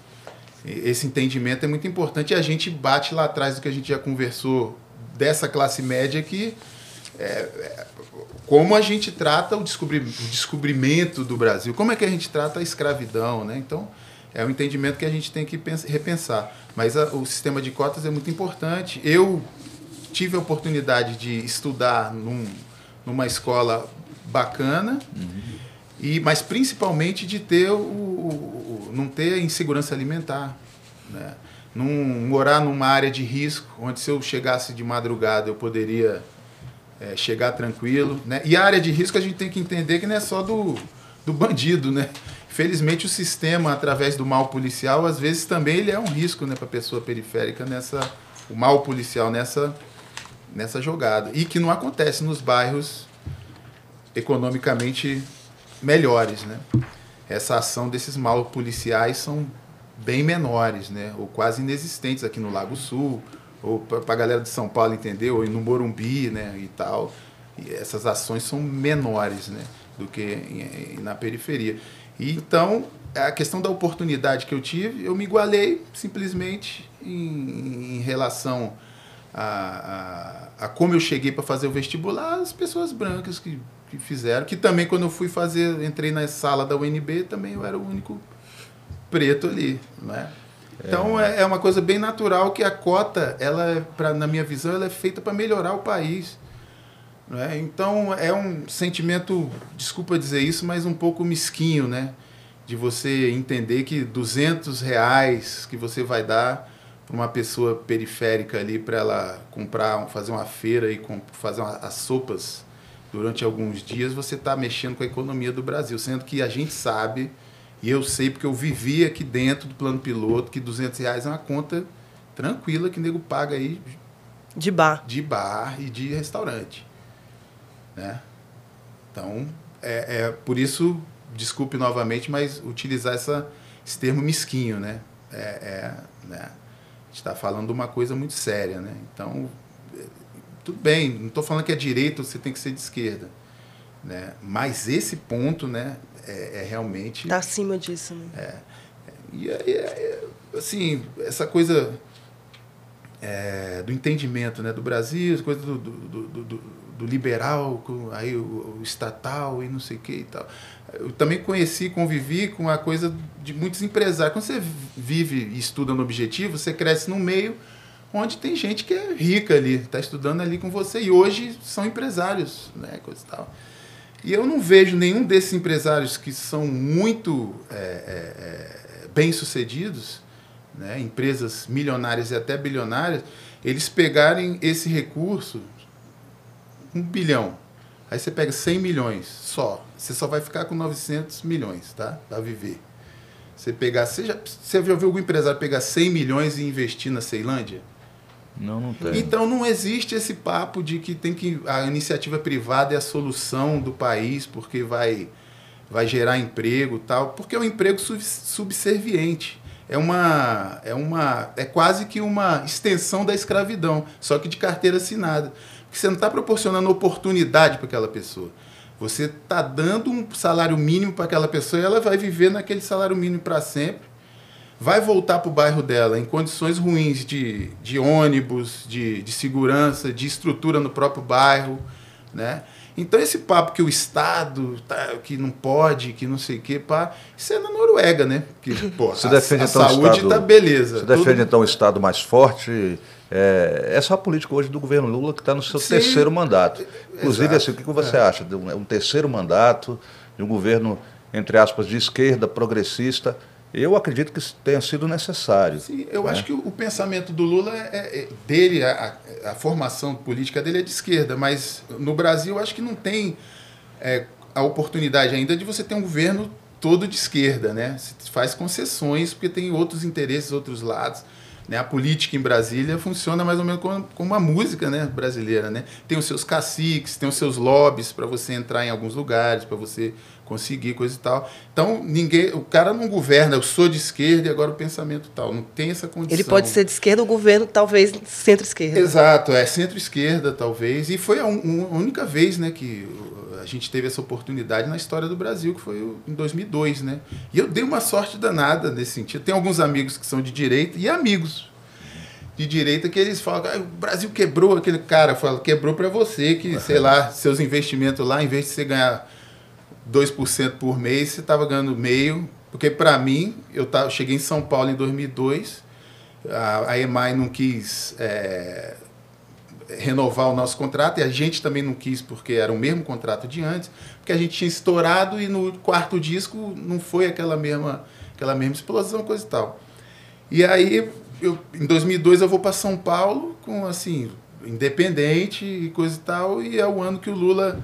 Esse entendimento é muito importante e a gente bate lá atrás do que a gente já conversou dessa classe média que é, é, como a gente trata o, descobri, o descobrimento do Brasil, como é que a gente trata a escravidão, né? Então, é um entendimento que a gente tem que pensar, repensar. Mas a, o sistema de cotas é muito importante. Eu tive a oportunidade de estudar num, numa escola bacana, uhum. e, mas principalmente de ter o não ter insegurança alimentar. Né? Num, morar numa área de risco, onde se eu chegasse de madrugada eu poderia é, chegar tranquilo. Né? E a área de risco a gente tem que entender que não é só do, do bandido, né? Felizmente o sistema, através do mal policial, às vezes também ele é um risco né, para pessoa periférica nessa. O mal policial nessa, nessa jogada. E que não acontece nos bairros economicamente melhores. Né? Essa ação desses mal policiais são bem menores, né? ou quase inexistentes aqui no Lago Sul, ou para a galera de São Paulo entender, ou no Morumbi né? e tal. E essas ações são menores né? do que em, na periferia. E então, a questão da oportunidade que eu tive, eu me igualei simplesmente em, em relação a, a, a, como eu cheguei para fazer o vestibular, as pessoas brancas que, que fizeram, que também quando eu fui fazer, entrei na sala da UNB, também eu era o único preto ali, né? Então é. é uma coisa bem natural que a cota, ela, é, pra, na minha visão, ela é feita para melhorar o país. Né? Então é um sentimento, desculpa dizer isso, mas um pouco mesquinho, né? De você entender que 200 reais que você vai dar para uma pessoa periférica ali para ela comprar, fazer uma feira e fazer uma, as sopas durante alguns dias, você está mexendo com a economia do Brasil, sendo que a gente sabe e eu sei porque eu vivi aqui dentro do plano piloto que 200 reais é uma conta tranquila que o nego paga aí de bar, de bar e de restaurante. Né? Então, é, é por isso, desculpe novamente, mas utilizar essa, esse termo mesquinho, né? É, é né? A gente está falando de uma coisa muito séria, né? Então, tudo bem, não estou falando que é direito, você tem que ser de esquerda. Né? Mas esse ponto, né, é, é realmente... Está acima disso, né? É. E, é, assim, essa coisa é, do entendimento né, do Brasil, coisa do, do, do, do do liberal, aí o, o, estatal e não sei o que e tal. Eu também conheci, convivi com a coisa de muitos empresários. Quando você vive e estuda no objetivo, você cresce num meio onde tem gente que é rica ali, está estudando ali com você e hoje são empresários, né, coisa e tal. E eu não vejo nenhum desses empresários que são muito é, é, é bem-sucedidos, né, empresas milionárias e até bilionárias, eles pegarem esse recurso um bilhão. Aí você pega 100 milhões só. Você só vai ficar com 900 milhões, tá? Para viver. Você pegar. Você já, você já viu algum empresário pegar 100 milhões e investir na Ceilândia? Não, não tem. Então não existe esse papo de que tem que a iniciativa privada é a solução do país porque vai vai gerar emprego tal, porque é um emprego subserviente. É uma é uma é quase que uma extensão da escravidão, só que de carteira assinada que você não está proporcionando oportunidade para aquela pessoa. Você está dando um salário mínimo para aquela pessoa e ela vai viver naquele salário mínimo para sempre. Vai voltar para o bairro dela em condições ruins de, de ônibus, de, de segurança, de estrutura no próprio bairro. Né? Então esse papo que o Estado tá, que não pode, que não sei o quê, pá, isso é na Noruega, né? Que, pô, a, defende, a então, saúde está beleza. Você defende então o Estado mais forte é, essa é a política hoje do governo Lula que está no seu Sim, terceiro mandato. Inclusive, assim, o que você é. acha de um, um, terceiro mandato de um governo, entre aspas, de esquerda, progressista? Eu acredito que tenha sido necessário. Sim, eu né? acho que o, pensamento do Lula é, é dele, a, a, formação política dele é de esquerda, mas no Brasil eu acho que não tem é, a oportunidade ainda de você ter um governo todo de esquerda, né? Se faz concessões porque tem outros interesses, outros lados. Né? A política em Brasília funciona mais ou menos como, como a música né, brasileira. Né? Tem os seus caciques, tem os seus lobbies para você entrar em alguns lugares, para você conseguir coisa e tal. Então, ninguém, o cara não governa, eu sou de esquerda e agora o pensamento tal. Não tem essa condição. Ele pode ser de esquerda, o governo talvez centro-esquerda. Exato, é centro-esquerda talvez. E foi a, un, a única vez né, que a gente teve essa oportunidade na história do Brasil, que foi em 2002, né? E eu dei uma sorte danada nesse sentido. Tem alguns amigos que são de direita e amigos. de direita que eles falam, ah, o Brasil quebrou, aquele cara fala, quebrou para você, que, sei lá, seus investimentos lá, em vez de você ganhar 2% por mês, você estava ganhando meio, porque para mim, eu tava, cheguei em São Paulo em 2002, a, a EMAI não quis é, renovar o nosso contrato, e a gente também não quis, porque era o mesmo contrato de antes, porque a gente tinha estourado e no quarto disco não foi aquela mesma, aquela mesma explosão, coisa e tal. E aí eu, em 2002 eu vou para São Paulo com assim independente e coisa e tal e é o ano que o Lula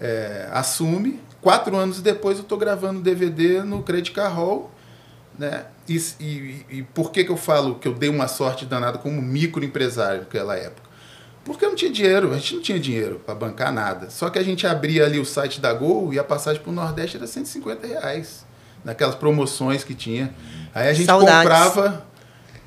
é, assume quatro anos depois eu estou gravando DVD no Credit Carroll né e, e, e, por que que eu falo que eu dei uma sorte danada como microempresário naquela época porque eu não tinha dinheiro, a gente não tinha dinheiro para bancar nada. Só que a gente abria ali o site da Gol e a passagem para o Nordeste era 150 reais. Naquelas promoções que tinha. Aí a gente Saudades. comprava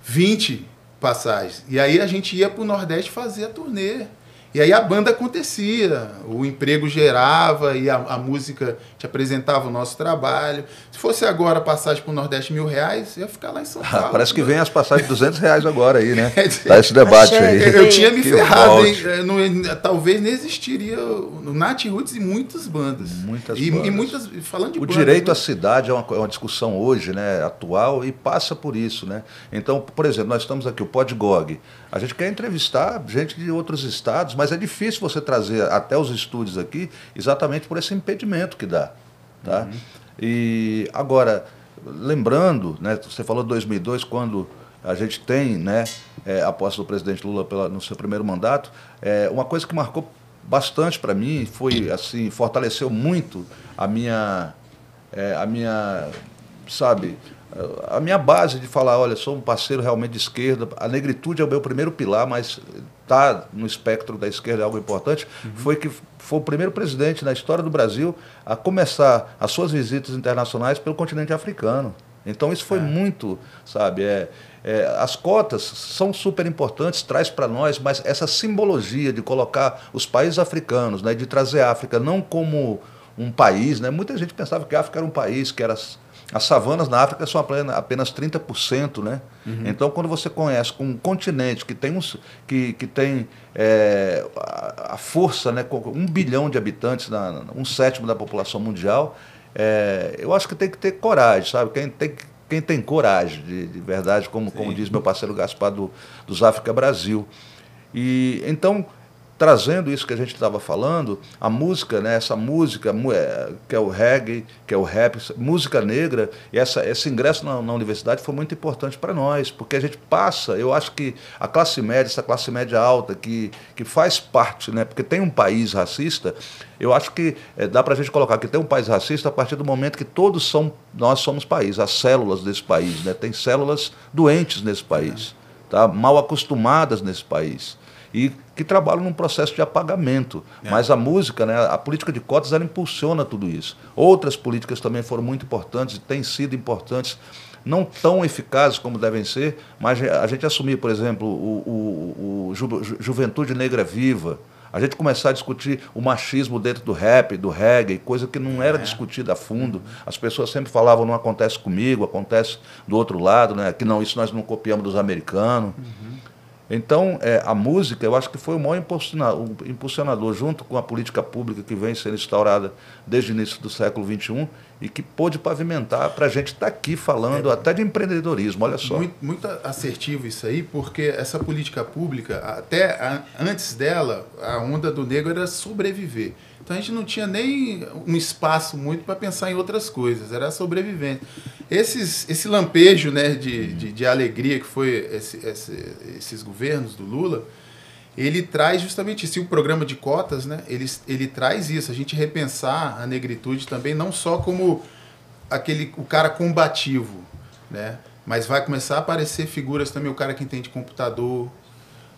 20 passagens. E aí a gente ia para o Nordeste fazer a turnê. E aí a banda acontecia, o emprego gerava e a, a música te apresentava o nosso trabalho. Se fosse agora passagem para o Nordeste mil reais, ia ficar lá em São Paulo. Ah, parece que vem as passagens de 200 reais agora aí, né? Tá esse debate aí. Eu, eu tinha me que ferrado, hein? Não, talvez nem existiria o Nat Roots e muitas bandas. Muitas e, bandas. E muitas, falando de o bandas, direito né? à cidade é uma, é uma discussão hoje, né, atual, e passa por isso, né? Então, por exemplo, nós estamos aqui, o Podgog. A gente quer entrevistar gente de outros estados, mas é difícil você trazer até os estúdios aqui exatamente por esse impedimento que dá. Tá? Uhum. E agora, lembrando, né, você falou de 2002, quando a gente tem né, é, a posse do presidente Lula pela, no seu primeiro mandato, é, uma coisa que marcou bastante para mim foi assim fortaleceu muito a minha é, a minha sabe a minha base de falar, olha, sou um parceiro realmente de esquerda, a negritude é o meu primeiro pilar, mas está no espectro da esquerda é algo importante, uhum. foi que foi o primeiro presidente na história do Brasil a começar as suas visitas internacionais pelo continente africano. Então isso foi é. muito, sabe, é, é, as cotas são super importantes, traz para nós, mas essa simbologia de colocar os países africanos, né, de trazer a África não como um país, né, muita gente pensava que a África era um país, que era as savanas na África são apenas 30%, né? Uhum. Então, quando você conhece um continente que tem, uns, que, que tem é, a, força, né, um bilhão de habitantes, na, um sétimo da população mundial, é, eu acho que tem que ter coragem, sabe? Quem tem, quem tem coragem, de, de verdade, como, como diz meu parceiro Gaspar do, dos África Brasil. E então trazendo isso que a gente estava falando, a música, né, essa música é, que é o reggae, que é o rap, música negra, e essa, esse ingresso na, na universidade foi muito importante para nós, porque a gente passa, eu acho que a classe média, essa classe média alta, que, que faz parte, né, porque tem um país racista, eu acho que é, dá para a gente colocar que tem um país racista a partir do momento que todos são, nós somos país, as células desse país, né, tem células doentes nesse país, tá, mal acostumadas nesse país e que trabalham num processo de apagamento. É. Mas a música, né, a política de cotas, ela impulsiona tudo isso. Outras políticas também foram muito importantes e têm sido importantes, não tão eficazes como devem ser, mas a gente assumir, por exemplo, o, o, o Ju, Juventude Negra Viva, a gente começar a discutir o machismo dentro do rap, do reggae, coisa que não era é. discutida a fundo. As pessoas sempre falavam, não acontece comigo, acontece do outro lado, né? que não, isso nós não copiamos dos americanos. Uhum. Então, é, a música, eu acho que foi o maior impulsionador, impulsionador, junto com a política pública que vem sendo instaurada desde o início do século XXI e que pôde pavimentar para a gente estar tá aqui falando é, até de empreendedorismo, olha só. Muito, muito, assertivo isso aí, porque essa política pública, até a, antes dela, a onda do negro era sobreviver. Então a gente não tinha nem um espaço muito para pensar em outras coisas, era sobrevivente. Esses, esse lampejo né, de, de, de alegria que foi esse, esse, esses governos do Lula, ele traz justamente isso. E o programa de cotas, né, ele, ele traz isso, a gente repensar a negritude também, não só como aquele, o cara combativo, né, mas vai começar a aparecer figuras também, o cara que entende computador,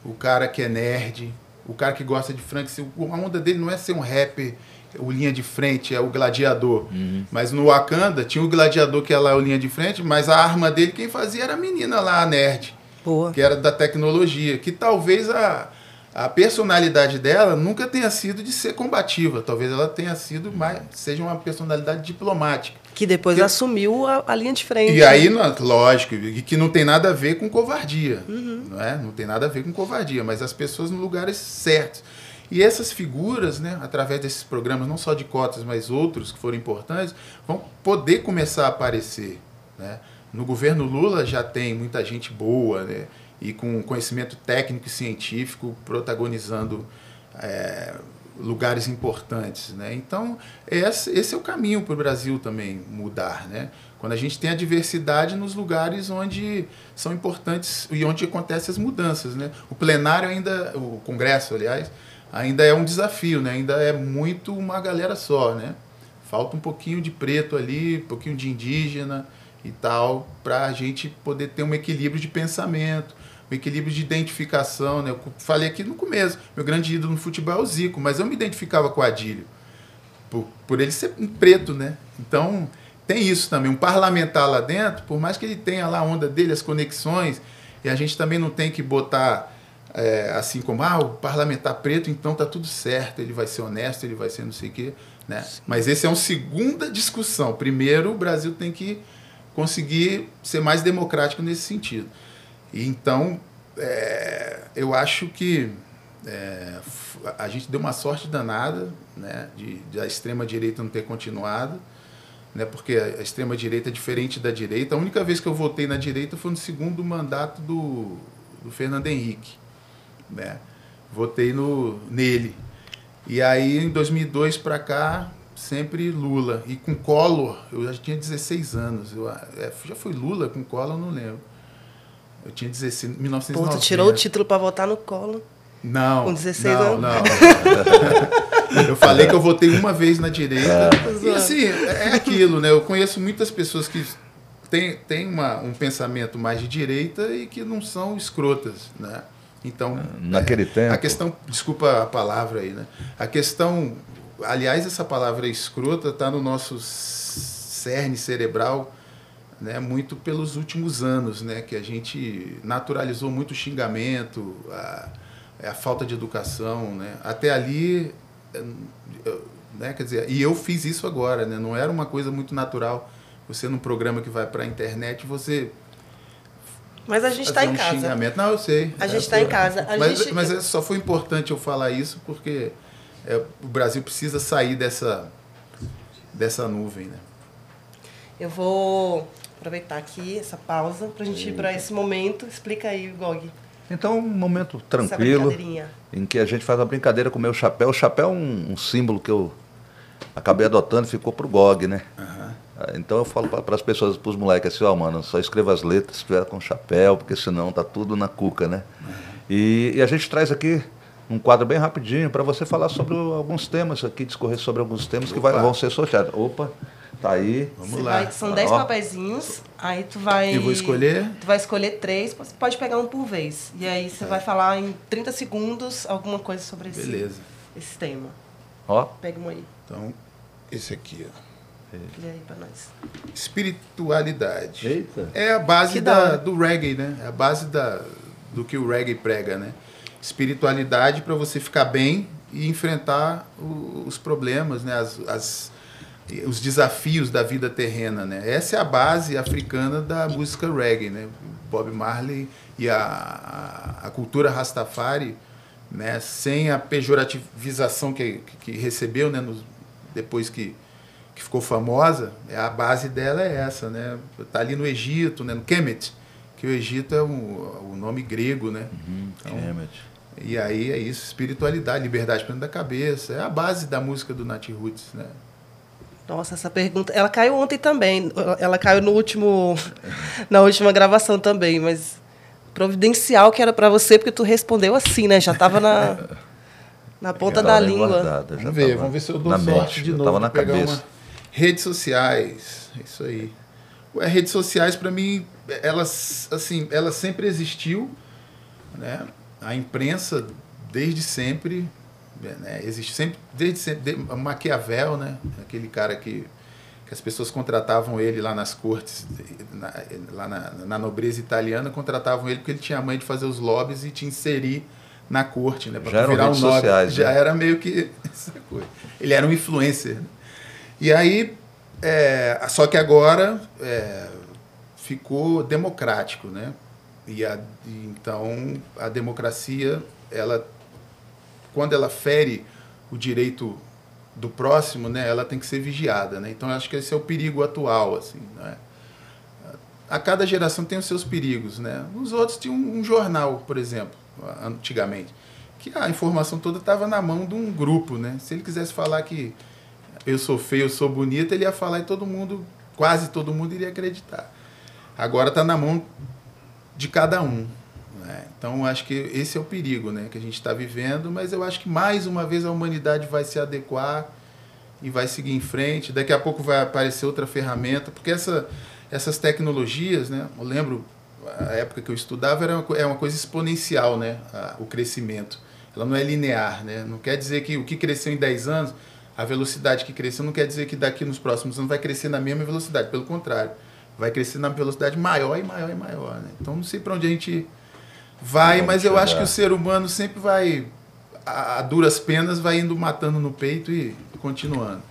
o cara que é nerd, o cara que gosta de Frank, a onda dele não é ser um rapper, o linha de frente, é o gladiador. Uhum. Mas no Wakanda tinha o gladiador que é lá o linha de frente, mas a arma dele quem fazia era a menina lá, a nerd. Boa. Que era da tecnologia. Que talvez a, a personalidade dela nunca tenha sido de ser combativa. Talvez ela tenha sido mais, seja uma personalidade diplomática. Que depois que, assumiu a, a, linha de frente. E aí, lógico, que não tem nada a ver com covardia. Uhum. Não, é? não tem nada a ver com covardia, mas as pessoas no lugares certos. E essas figuras, né, através desses programas, não só de cotas, mas outros que foram importantes, vão poder começar a aparecer. Né? No governo Lula já tem muita gente boa, né? E com conhecimento técnico e científico protagonizando é, lugares importantes. Né? Então, esse, esse é o caminho para o Brasil também mudar. Né? Quando a gente tem a diversidade nos lugares onde são importantes e onde acontecem as mudanças. Né? O plenário ainda, o Congresso, aliás, ainda é um desafio, né? ainda é muito uma galera só. Né? Falta um pouquinho de preto ali, um pouquinho de indígena e tal, para a gente poder ter um equilíbrio de pensamento, o equilíbrio de identificação. Né? Eu falei aqui no começo, meu grande ídolo no futebol é o Zico, mas eu me identificava com o Adílio, por, por ele ser um preto, né? Então, tem isso também. Um parlamentar lá dentro, por mais que ele tenha lá a onda dele, as conexões, e a gente também não tem que botar é, assim como, ah, o parlamentar preto, então tá tudo certo, ele vai ser honesto, ele vai ser não sei o quê. Né? Mas esse é uma segunda discussão. Primeiro, o Brasil tem que conseguir ser mais democrático nesse sentido. Então, é, eu acho que é, a gente deu uma sorte danada né, de, de a extrema-direita não ter continuado, né, porque a extrema-direita é diferente da direita. A única vez que eu votei na direita foi no segundo mandato do, do Fernando Henrique. Né? Votei no, nele. E aí, em 2002 para cá, sempre Lula. E com Collor, eu já tinha 16 anos. Eu, é, já foi Lula com Collor, não lembro. Eu tinha 16, 1990. Pô, tu tirou o título para votar no colo. Não. Com 16 não, anos? Não. eu falei que eu votei uma vez na direita. É. E assim, é aquilo, né? Eu conheço muitas pessoas que têm, têm uma, um pensamento mais de direita e que não são escrotas, né? Então, naquele é, tempo. A questão, desculpa a palavra aí, né? A questão, aliás, essa palavra escrota está no nosso cerne cerebral né, muito pelos últimos anos, né, que a gente naturalizou muito o xingamento, a, a falta de educação, né, até ali, né, quer dizer, e eu fiz isso agora, né, não era uma coisa muito natural. Você num programa que vai para a internet, você mas a gente está em um casa. Xingamento. Não, eu sei. A gente está é, em casa. A mas, gente... mas só foi importante eu falar isso porque é, o Brasil precisa sair dessa, dessa nuvem, né? Eu vou aproveitar aqui essa pausa para a gente ir para esse momento. Explica aí, Gog. Então, um momento tranquilo em que a gente faz uma brincadeira com o meu chapéu. O chapéu é um, um símbolo que eu acabei adotando e ficou pro Gog, né? Uhum. Então eu falo para as pessoas, para os moleques assim, ó, oh, mano, só escreva as letras se tiver com chapéu, porque senão tá tudo na cuca, né? Uhum. E, e, a gente traz aqui um quadro bem rapidinho para você falar sobre alguns temas aqui, discorrer sobre alguns temas Opa. que vai, vão ser sorteados. Opa! Tá aí. Vamos lá. Vai, são 10 papeizinhos, aí tu vai. Eu vou escolher? Tu vai escolher três, você pode pegar um por vez. E aí você é. vai falar em 30 segundos alguma coisa sobre esse, Beleza. esse tema. Ó. Pega um aí. Então, esse aqui, ó. E aí pra nós. Espiritualidade. Eita. É a base da, do reggae, né? É a base da, do que o reggae prega, né? Espiritualidade para você ficar bem e enfrentar o, os problemas, né? As, as, os desafios da vida terrena, né? Essa é a base africana da música reggae, né? Bob Marley e a, a, cultura Rastafari, né? Sem a pejorativização que, que, recebeu, né? Nos, depois que, que ficou famosa, é a base dela é essa, né? Tá ali no Egito, né? No Kemet, que o Egito é o, o nome grego, né? Uhum, então, Kemet. E aí é isso, espiritualidade, liberdade dentro da cabeça, é a base da música do Nat Roots, né? Nossa, essa pergunta. Ela caiu ontem também. Ela caiu no último, na última gravação também, mas providencial que era para você porque tu respondeu assim, né? Já estava na na ponta da língua. Guardada, vamos ver, vamos ver se eu dou sorte mente, de novo. Tava na pegar cabeça. Uma... Redes sociais, isso aí. Ué, redes sociais para mim, elas assim, ela sempre existiu, né? A imprensa desde sempre né? Existe sempre, desde sempre, Maquiavel, né? Aquele cara que, que as pessoas contratavam ele lá nas cortes, na, lá na, na nobreza italiana, contratavam ele porque ele tinha a mãe de fazer os lobbies e te inserir na corte, né? Para virar um nome. Sociais, Já né? era meio que essa coisa. Ele era um influencer. E aí, é, só que agora é, ficou democrático, né? E, a, e então a democracia, ela, quando ela fere o direito do próximo, né, ela tem que ser vigiada, né? Então acho que esse é o perigo atual, assim, né? A cada geração tem os seus perigos, né? Os outros tinham um, jornal, por exemplo, antigamente, que a informação toda estava na mão de um grupo, né? Se ele quisesse falar que eu sou feio, eu sou bonita, ele ia falar e todo mundo, quase todo mundo iria acreditar. Agora está na mão de cada um. Né? Então, acho que esse é o perigo né, que a gente está vivendo, mas eu acho que mais uma vez a humanidade vai se adequar e vai seguir em frente. Daqui a pouco vai aparecer outra ferramenta, porque essa, essas tecnologias, né, eu lembro, a época que eu estudava, era uma, é uma coisa exponencial né, a, o crescimento. Ela não é linear. Né? Não quer dizer que o que cresceu em 10 anos, a velocidade que cresceu, não quer dizer que daqui nos próximos anos vai crescer na mesma velocidade. Pelo contrário, vai crescer na velocidade maior e maior e maior. Né? Então, não sei para onde a gente Vai, mas eu acho que o ser humano sempre vai, a, a duras penas, vai indo matando no peito e continuando.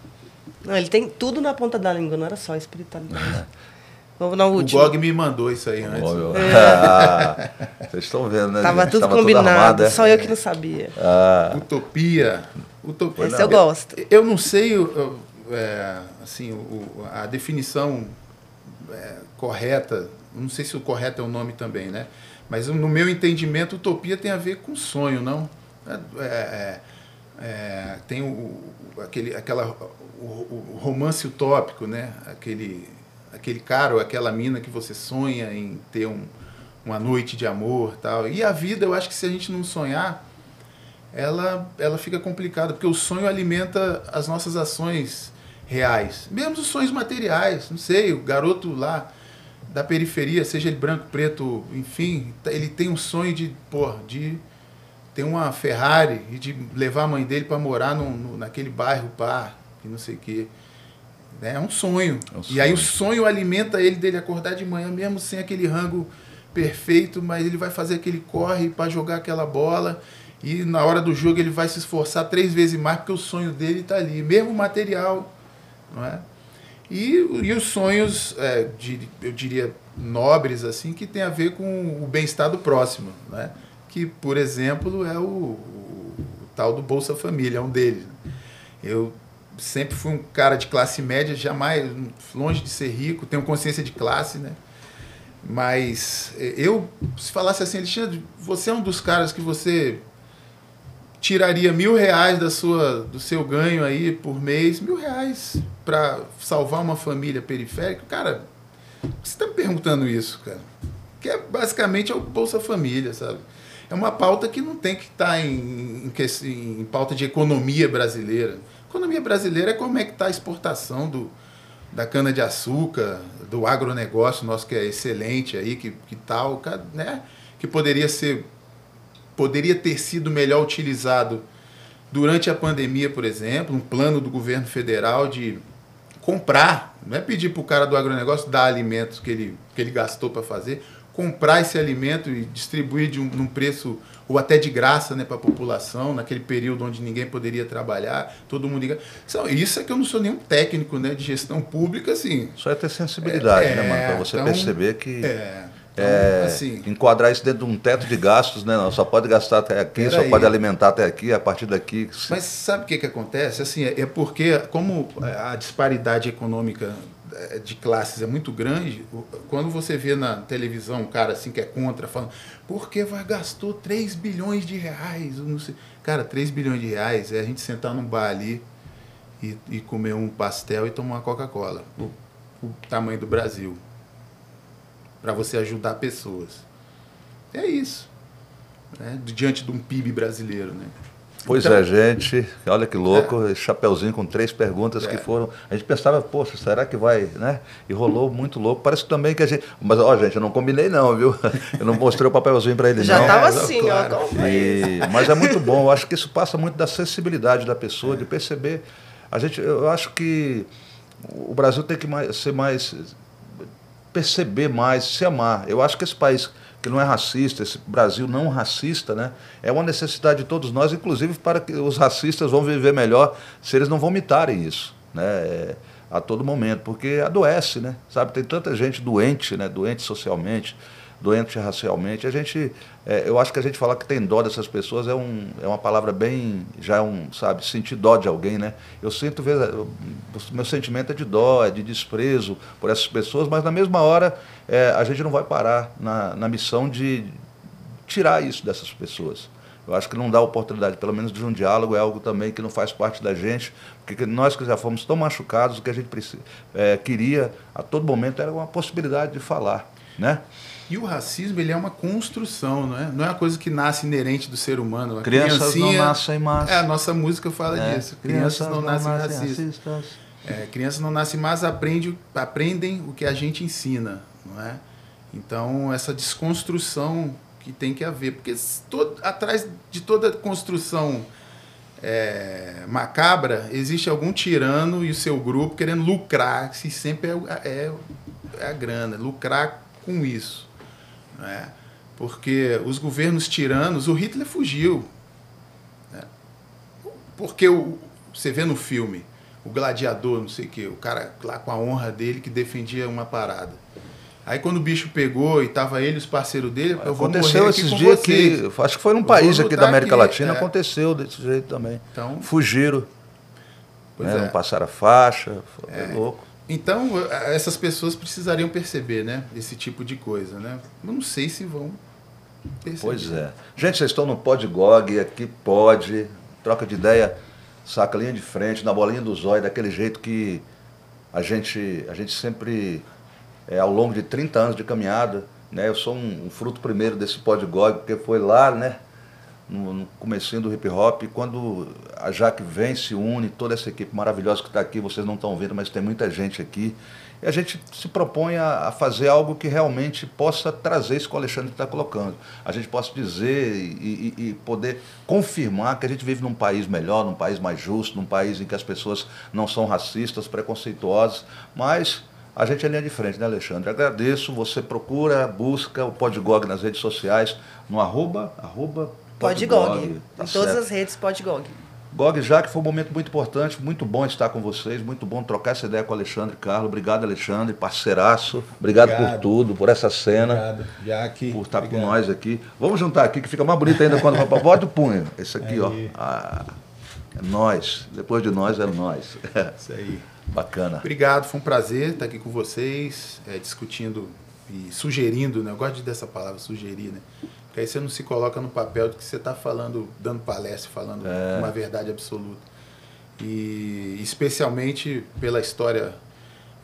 Não, ele tem tudo na ponta da língua, não era só espiritualidade. Vamos na última. O Gog me mandou isso aí antes. É. Vocês estão vendo, né? Tava tudo Tava combinado, é? só eu que não sabia. Ah. Utopia. Utopia. Esse não, eu gosto. Eu, eu não sei eu, é, assim, o, a definição é, correta, não sei se o correto é o nome também, né? Mas no meu entendimento, utopia tem a ver com sonho, não? É, é, é, é tem o, aquele, aquela, o, o, romance utópico, né? Aquele, aquele cara ou aquela mina que você sonha em ter um, uma noite de amor tal. E a vida, eu acho que se a gente não sonhar, ela, ela fica complicada, porque o sonho alimenta as nossas ações reais. Mesmo os sonhos materiais, não sei, o garoto lá da periferia, seja ele branco, preto, enfim, ele tem um sonho de, pô, de ter uma Ferrari e de levar a mãe dele para morar no, no, naquele bairro par, e não sei o quê. É um sonho. É um sonho. E aí o sonho alimenta ele dele acordar de manhã, mesmo sem aquele rango perfeito, mas ele vai fazer aquele corre para jogar aquela bola e na hora do jogo ele vai se esforçar três vezes mais porque o sonho dele está ali, mesmo material, não é? E, e os sonhos, é, de, eu diria, nobres, assim, que tem a ver com o bem-estar do próximo, né? que, por exemplo, é o, o, o, tal do Bolsa Família, é um deles. Eu sempre fui um cara de classe média, jamais, longe de ser rico, tenho consciência de classe, né? Mas eu, se falasse assim, Alexandre, você é um dos caras que você tiraria mil reais da sua, do seu ganho aí por mês, mil reais para salvar uma família periférica, cara, você está me perguntando isso, cara? Que é basicamente é o Bolsa Família, sabe? É uma pauta que não tem que estar tá em, em, em, pauta de economia brasileira. Economia brasileira é como é que está a exportação do, da cana-de-açúcar, do agronegócio nosso que é excelente aí, que, que tal, né? Que poderia ser poderia ter sido melhor utilizado durante a pandemia, por exemplo, um plano do governo federal de comprar, não é pedir para o cara do agronegócio dar alimentos que ele, que ele gastou para fazer, comprar esse alimento e distribuir de um, num preço ou até de graça né, para a população, naquele período onde ninguém poderia trabalhar, todo mundo... Isso é que eu não sou nenhum técnico né, de gestão pública, assim... Só é ter sensibilidade, é, né, mano? Para você então, perceber que... É, então, é, assim, enquadrar isso dentro de um teto de gastos, né? Não, só pode gastar até aqui, só aí. pode alimentar até aqui, a partir daqui. Mas sabe o que, que acontece? Assim, é, é porque, como a disparidade econômica é, de classes é muito grande, quando você vê na televisão um cara assim que é contra, falando, por que vai gastou 3 bilhões de reais? Não sei. Cara, 3 bilhões de reais é a gente sentar num bar ali e, e comer um pastel e tomar uma Coca-Cola. O, o tamanho do Brasil para você ajudar pessoas. É isso. Né? Diante de um PIB brasileiro. Né? Pois então, é, gente. Olha que louco, é. chapeuzinho com três perguntas é. que foram. A gente pensava, poxa, será que vai, né? E rolou muito louco. Parece também que a gente. Mas, ó, gente, eu não combinei, não, viu? Eu não mostrei o papelzinho para ele, Já não. Já estava assim, claro. ó. E... Mas é muito bom. Eu acho que isso passa muito da sensibilidade da pessoa, é. de perceber. A gente, eu acho que o Brasil tem que mais, ser mais perceber mais, se amar. Eu acho que esse país que não é racista, esse Brasil não racista, né? É uma necessidade de todos nós, inclusive para que os racistas vão viver melhor se eles não vomitarem isso, né? É, a todo momento, porque adoece, né? Sabe, tem tanta gente doente, né? Doente socialmente, doente racialmente. A gente, é, eu acho que a gente falar que tem dó dessas pessoas é, um, é uma palavra bem, já é um, sabe, sentir dó de alguém, né? Eu sinto, eu, meu sentimento é de dó, é de desprezo por essas pessoas, mas na mesma hora é, a gente não vai parar na, na missão de tirar isso dessas pessoas. Eu acho que não dá oportunidade, pelo menos de um diálogo, é algo também que não faz parte da gente, porque nós que já fomos tão machucados, o que a gente é, queria a todo momento era uma possibilidade de falar. Né? E o racismo ele é uma construção, não é? Não é uma coisa que nasce inerente do ser humano. A Crianças não nascem más. É, a nossa música fala é, disso. Crianças, crianças não, não, nascem, racistas. racistas. É, crianças não nascem más, aprende, aprendem o que a gente ensina, não é? Então, essa desconstrução que tem que haver. Porque todo, atrás de toda construção é, macabra, existe algum tirano e o seu grupo querendo lucrar, se sempre é, é, é a grana, lucrar com isso. Né? Porque os governos tiranos, o Hitler fugiu. Né? Porque o, você vê no filme, o gladiador, não sei o quê, o cara lá com a honra dele que defendia uma parada. Aí quando o bicho pegou e tava ele os parceiros dele, eu vou aconteceu morrer esses dias aqui, acho que foi num país aqui da América aqui, Latina, é. aconteceu desse jeito também. Então, Fugiram. Né? É. Não passaram a faixa, foi é. louco. Então, essas pessoas precisariam perceber, né? Esse tipo de coisa, né? Eu não sei se vão perceber. Pois é. Gente, vocês estão no Podgog, aqui pode, troca de ideia, saca linha de frente, na bolinha do zóio, daquele jeito que a gente, a gente sempre, é, ao longo de 30 anos de caminhada, né? Eu sou um, um fruto primeiro desse Podgog, porque foi lá, né? No, no comecinho do hip hop, quando a Jaque vem, se une, toda essa equipe maravilhosa que está aqui, vocês não estão vendo, mas tem muita gente aqui, e a gente se propõe a, a fazer algo que realmente possa trazer isso que o Alexandre está colocando. A gente possa dizer e, e, e, poder confirmar que a gente vive num país melhor, num país mais justo, num país em que as pessoas não são racistas, preconceituosas, mas a gente é linha de frente, né, Alexandre? Agradeço, você procura, busca o Podgog nas redes sociais, no arroba, arroba Podgog. Tá em certo. todas as redes Podgog. Gog, já que foi um momento muito importante, muito bom estar com vocês, muito bom trocar essa ideia com o Alexandre Carlos. Obrigado, Alexandre, parceiraço. Obrigado, Obrigado. por tudo, por essa cena. Obrigado, Jaque. Por estar Obrigado. com nós aqui. Vamos juntar aqui, que fica mais bonito ainda quando vai Bota o punho. Esse aqui, aí. ó. Ah, é nós. Depois de nós, é nós. Isso aí. Bacana. Obrigado, foi um prazer estar aqui com vocês, é, discutindo e sugerindo, né? Eu gosto dessa palavra, sugerir, né? Porque aí você não se coloca no papel de que você está falando, dando palestra, falando é. uma verdade absoluta. E especialmente pela história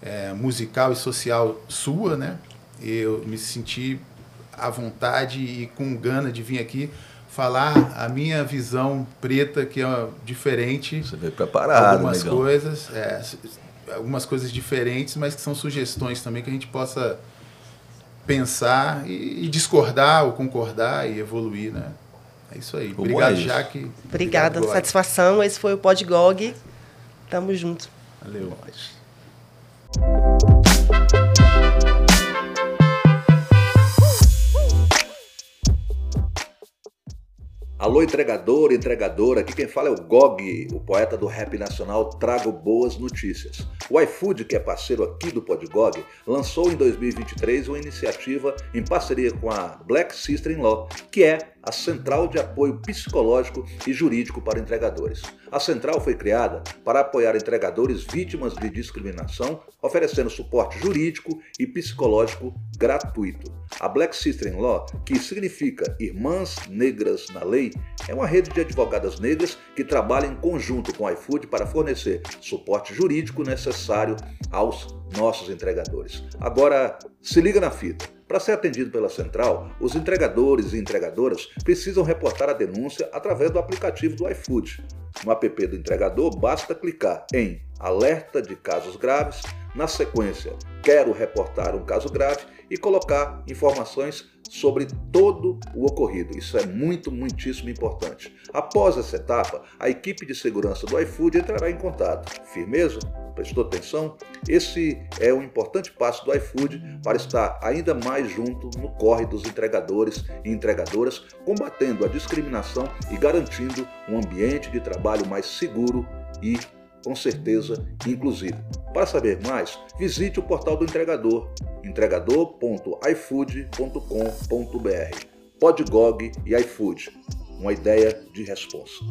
é, musical e social sua, né? Eu me senti à vontade e com gana de vir aqui falar a minha visão preta, que é diferente. Você veio preparado, Algumas coisas, é, algumas coisas diferentes, mas que são sugestões também que a gente possa pensar e, e, discordar ou concordar e evoluir, né? É isso aí. Obrigado, é Jaque. Obrigada, Obrigado, satisfação. Esse foi o Podgog. Tamo junto. Valeu. Alô, entregador, entregadora, aqui quem fala é o Gog, o poeta do rap nacional Trago Boas Notícias. O iFood, que é parceiro aqui do Podgog, lançou em 2023 uma iniciativa em parceria com a Black Sister in Law, que é a Central de Apoio Psicológico e Jurídico para Entregadores. A central foi criada para apoiar entregadores vítimas de discriminação, oferecendo suporte jurídico e psicológico gratuito. A Black Sister in Law, que significa Irmãs Negras na Lei, é uma rede de advogadas negras que trabalha em conjunto com o iFood para fornecer suporte jurídico necessário aos nossos entregadores. Agora, se liga na fita. Para ser atendido pela central, os entregadores e entregadoras precisam reportar a denúncia através do aplicativo do iFood. No app do entregador, basta clicar em Alerta de Casos Graves Na sequência, quero reportar um caso grave e colocar informações sobre todo o ocorrido. Isso é muito, muitíssimo importante. Após essa etapa, a equipe de segurança do iFood entrará em contato. Firmeza? Prestou atenção? Esse é um importante passo do iFood para estar ainda mais junto no corre dos entregadores e entregadoras, combatendo a discriminação e garantindo um ambiente de trabalho mais seguro e, com certeza, inclusivo. Para saber mais, visite o portal do entregador, entregador.ifood.com.br. Podgog e iFood, uma ideia de resposta.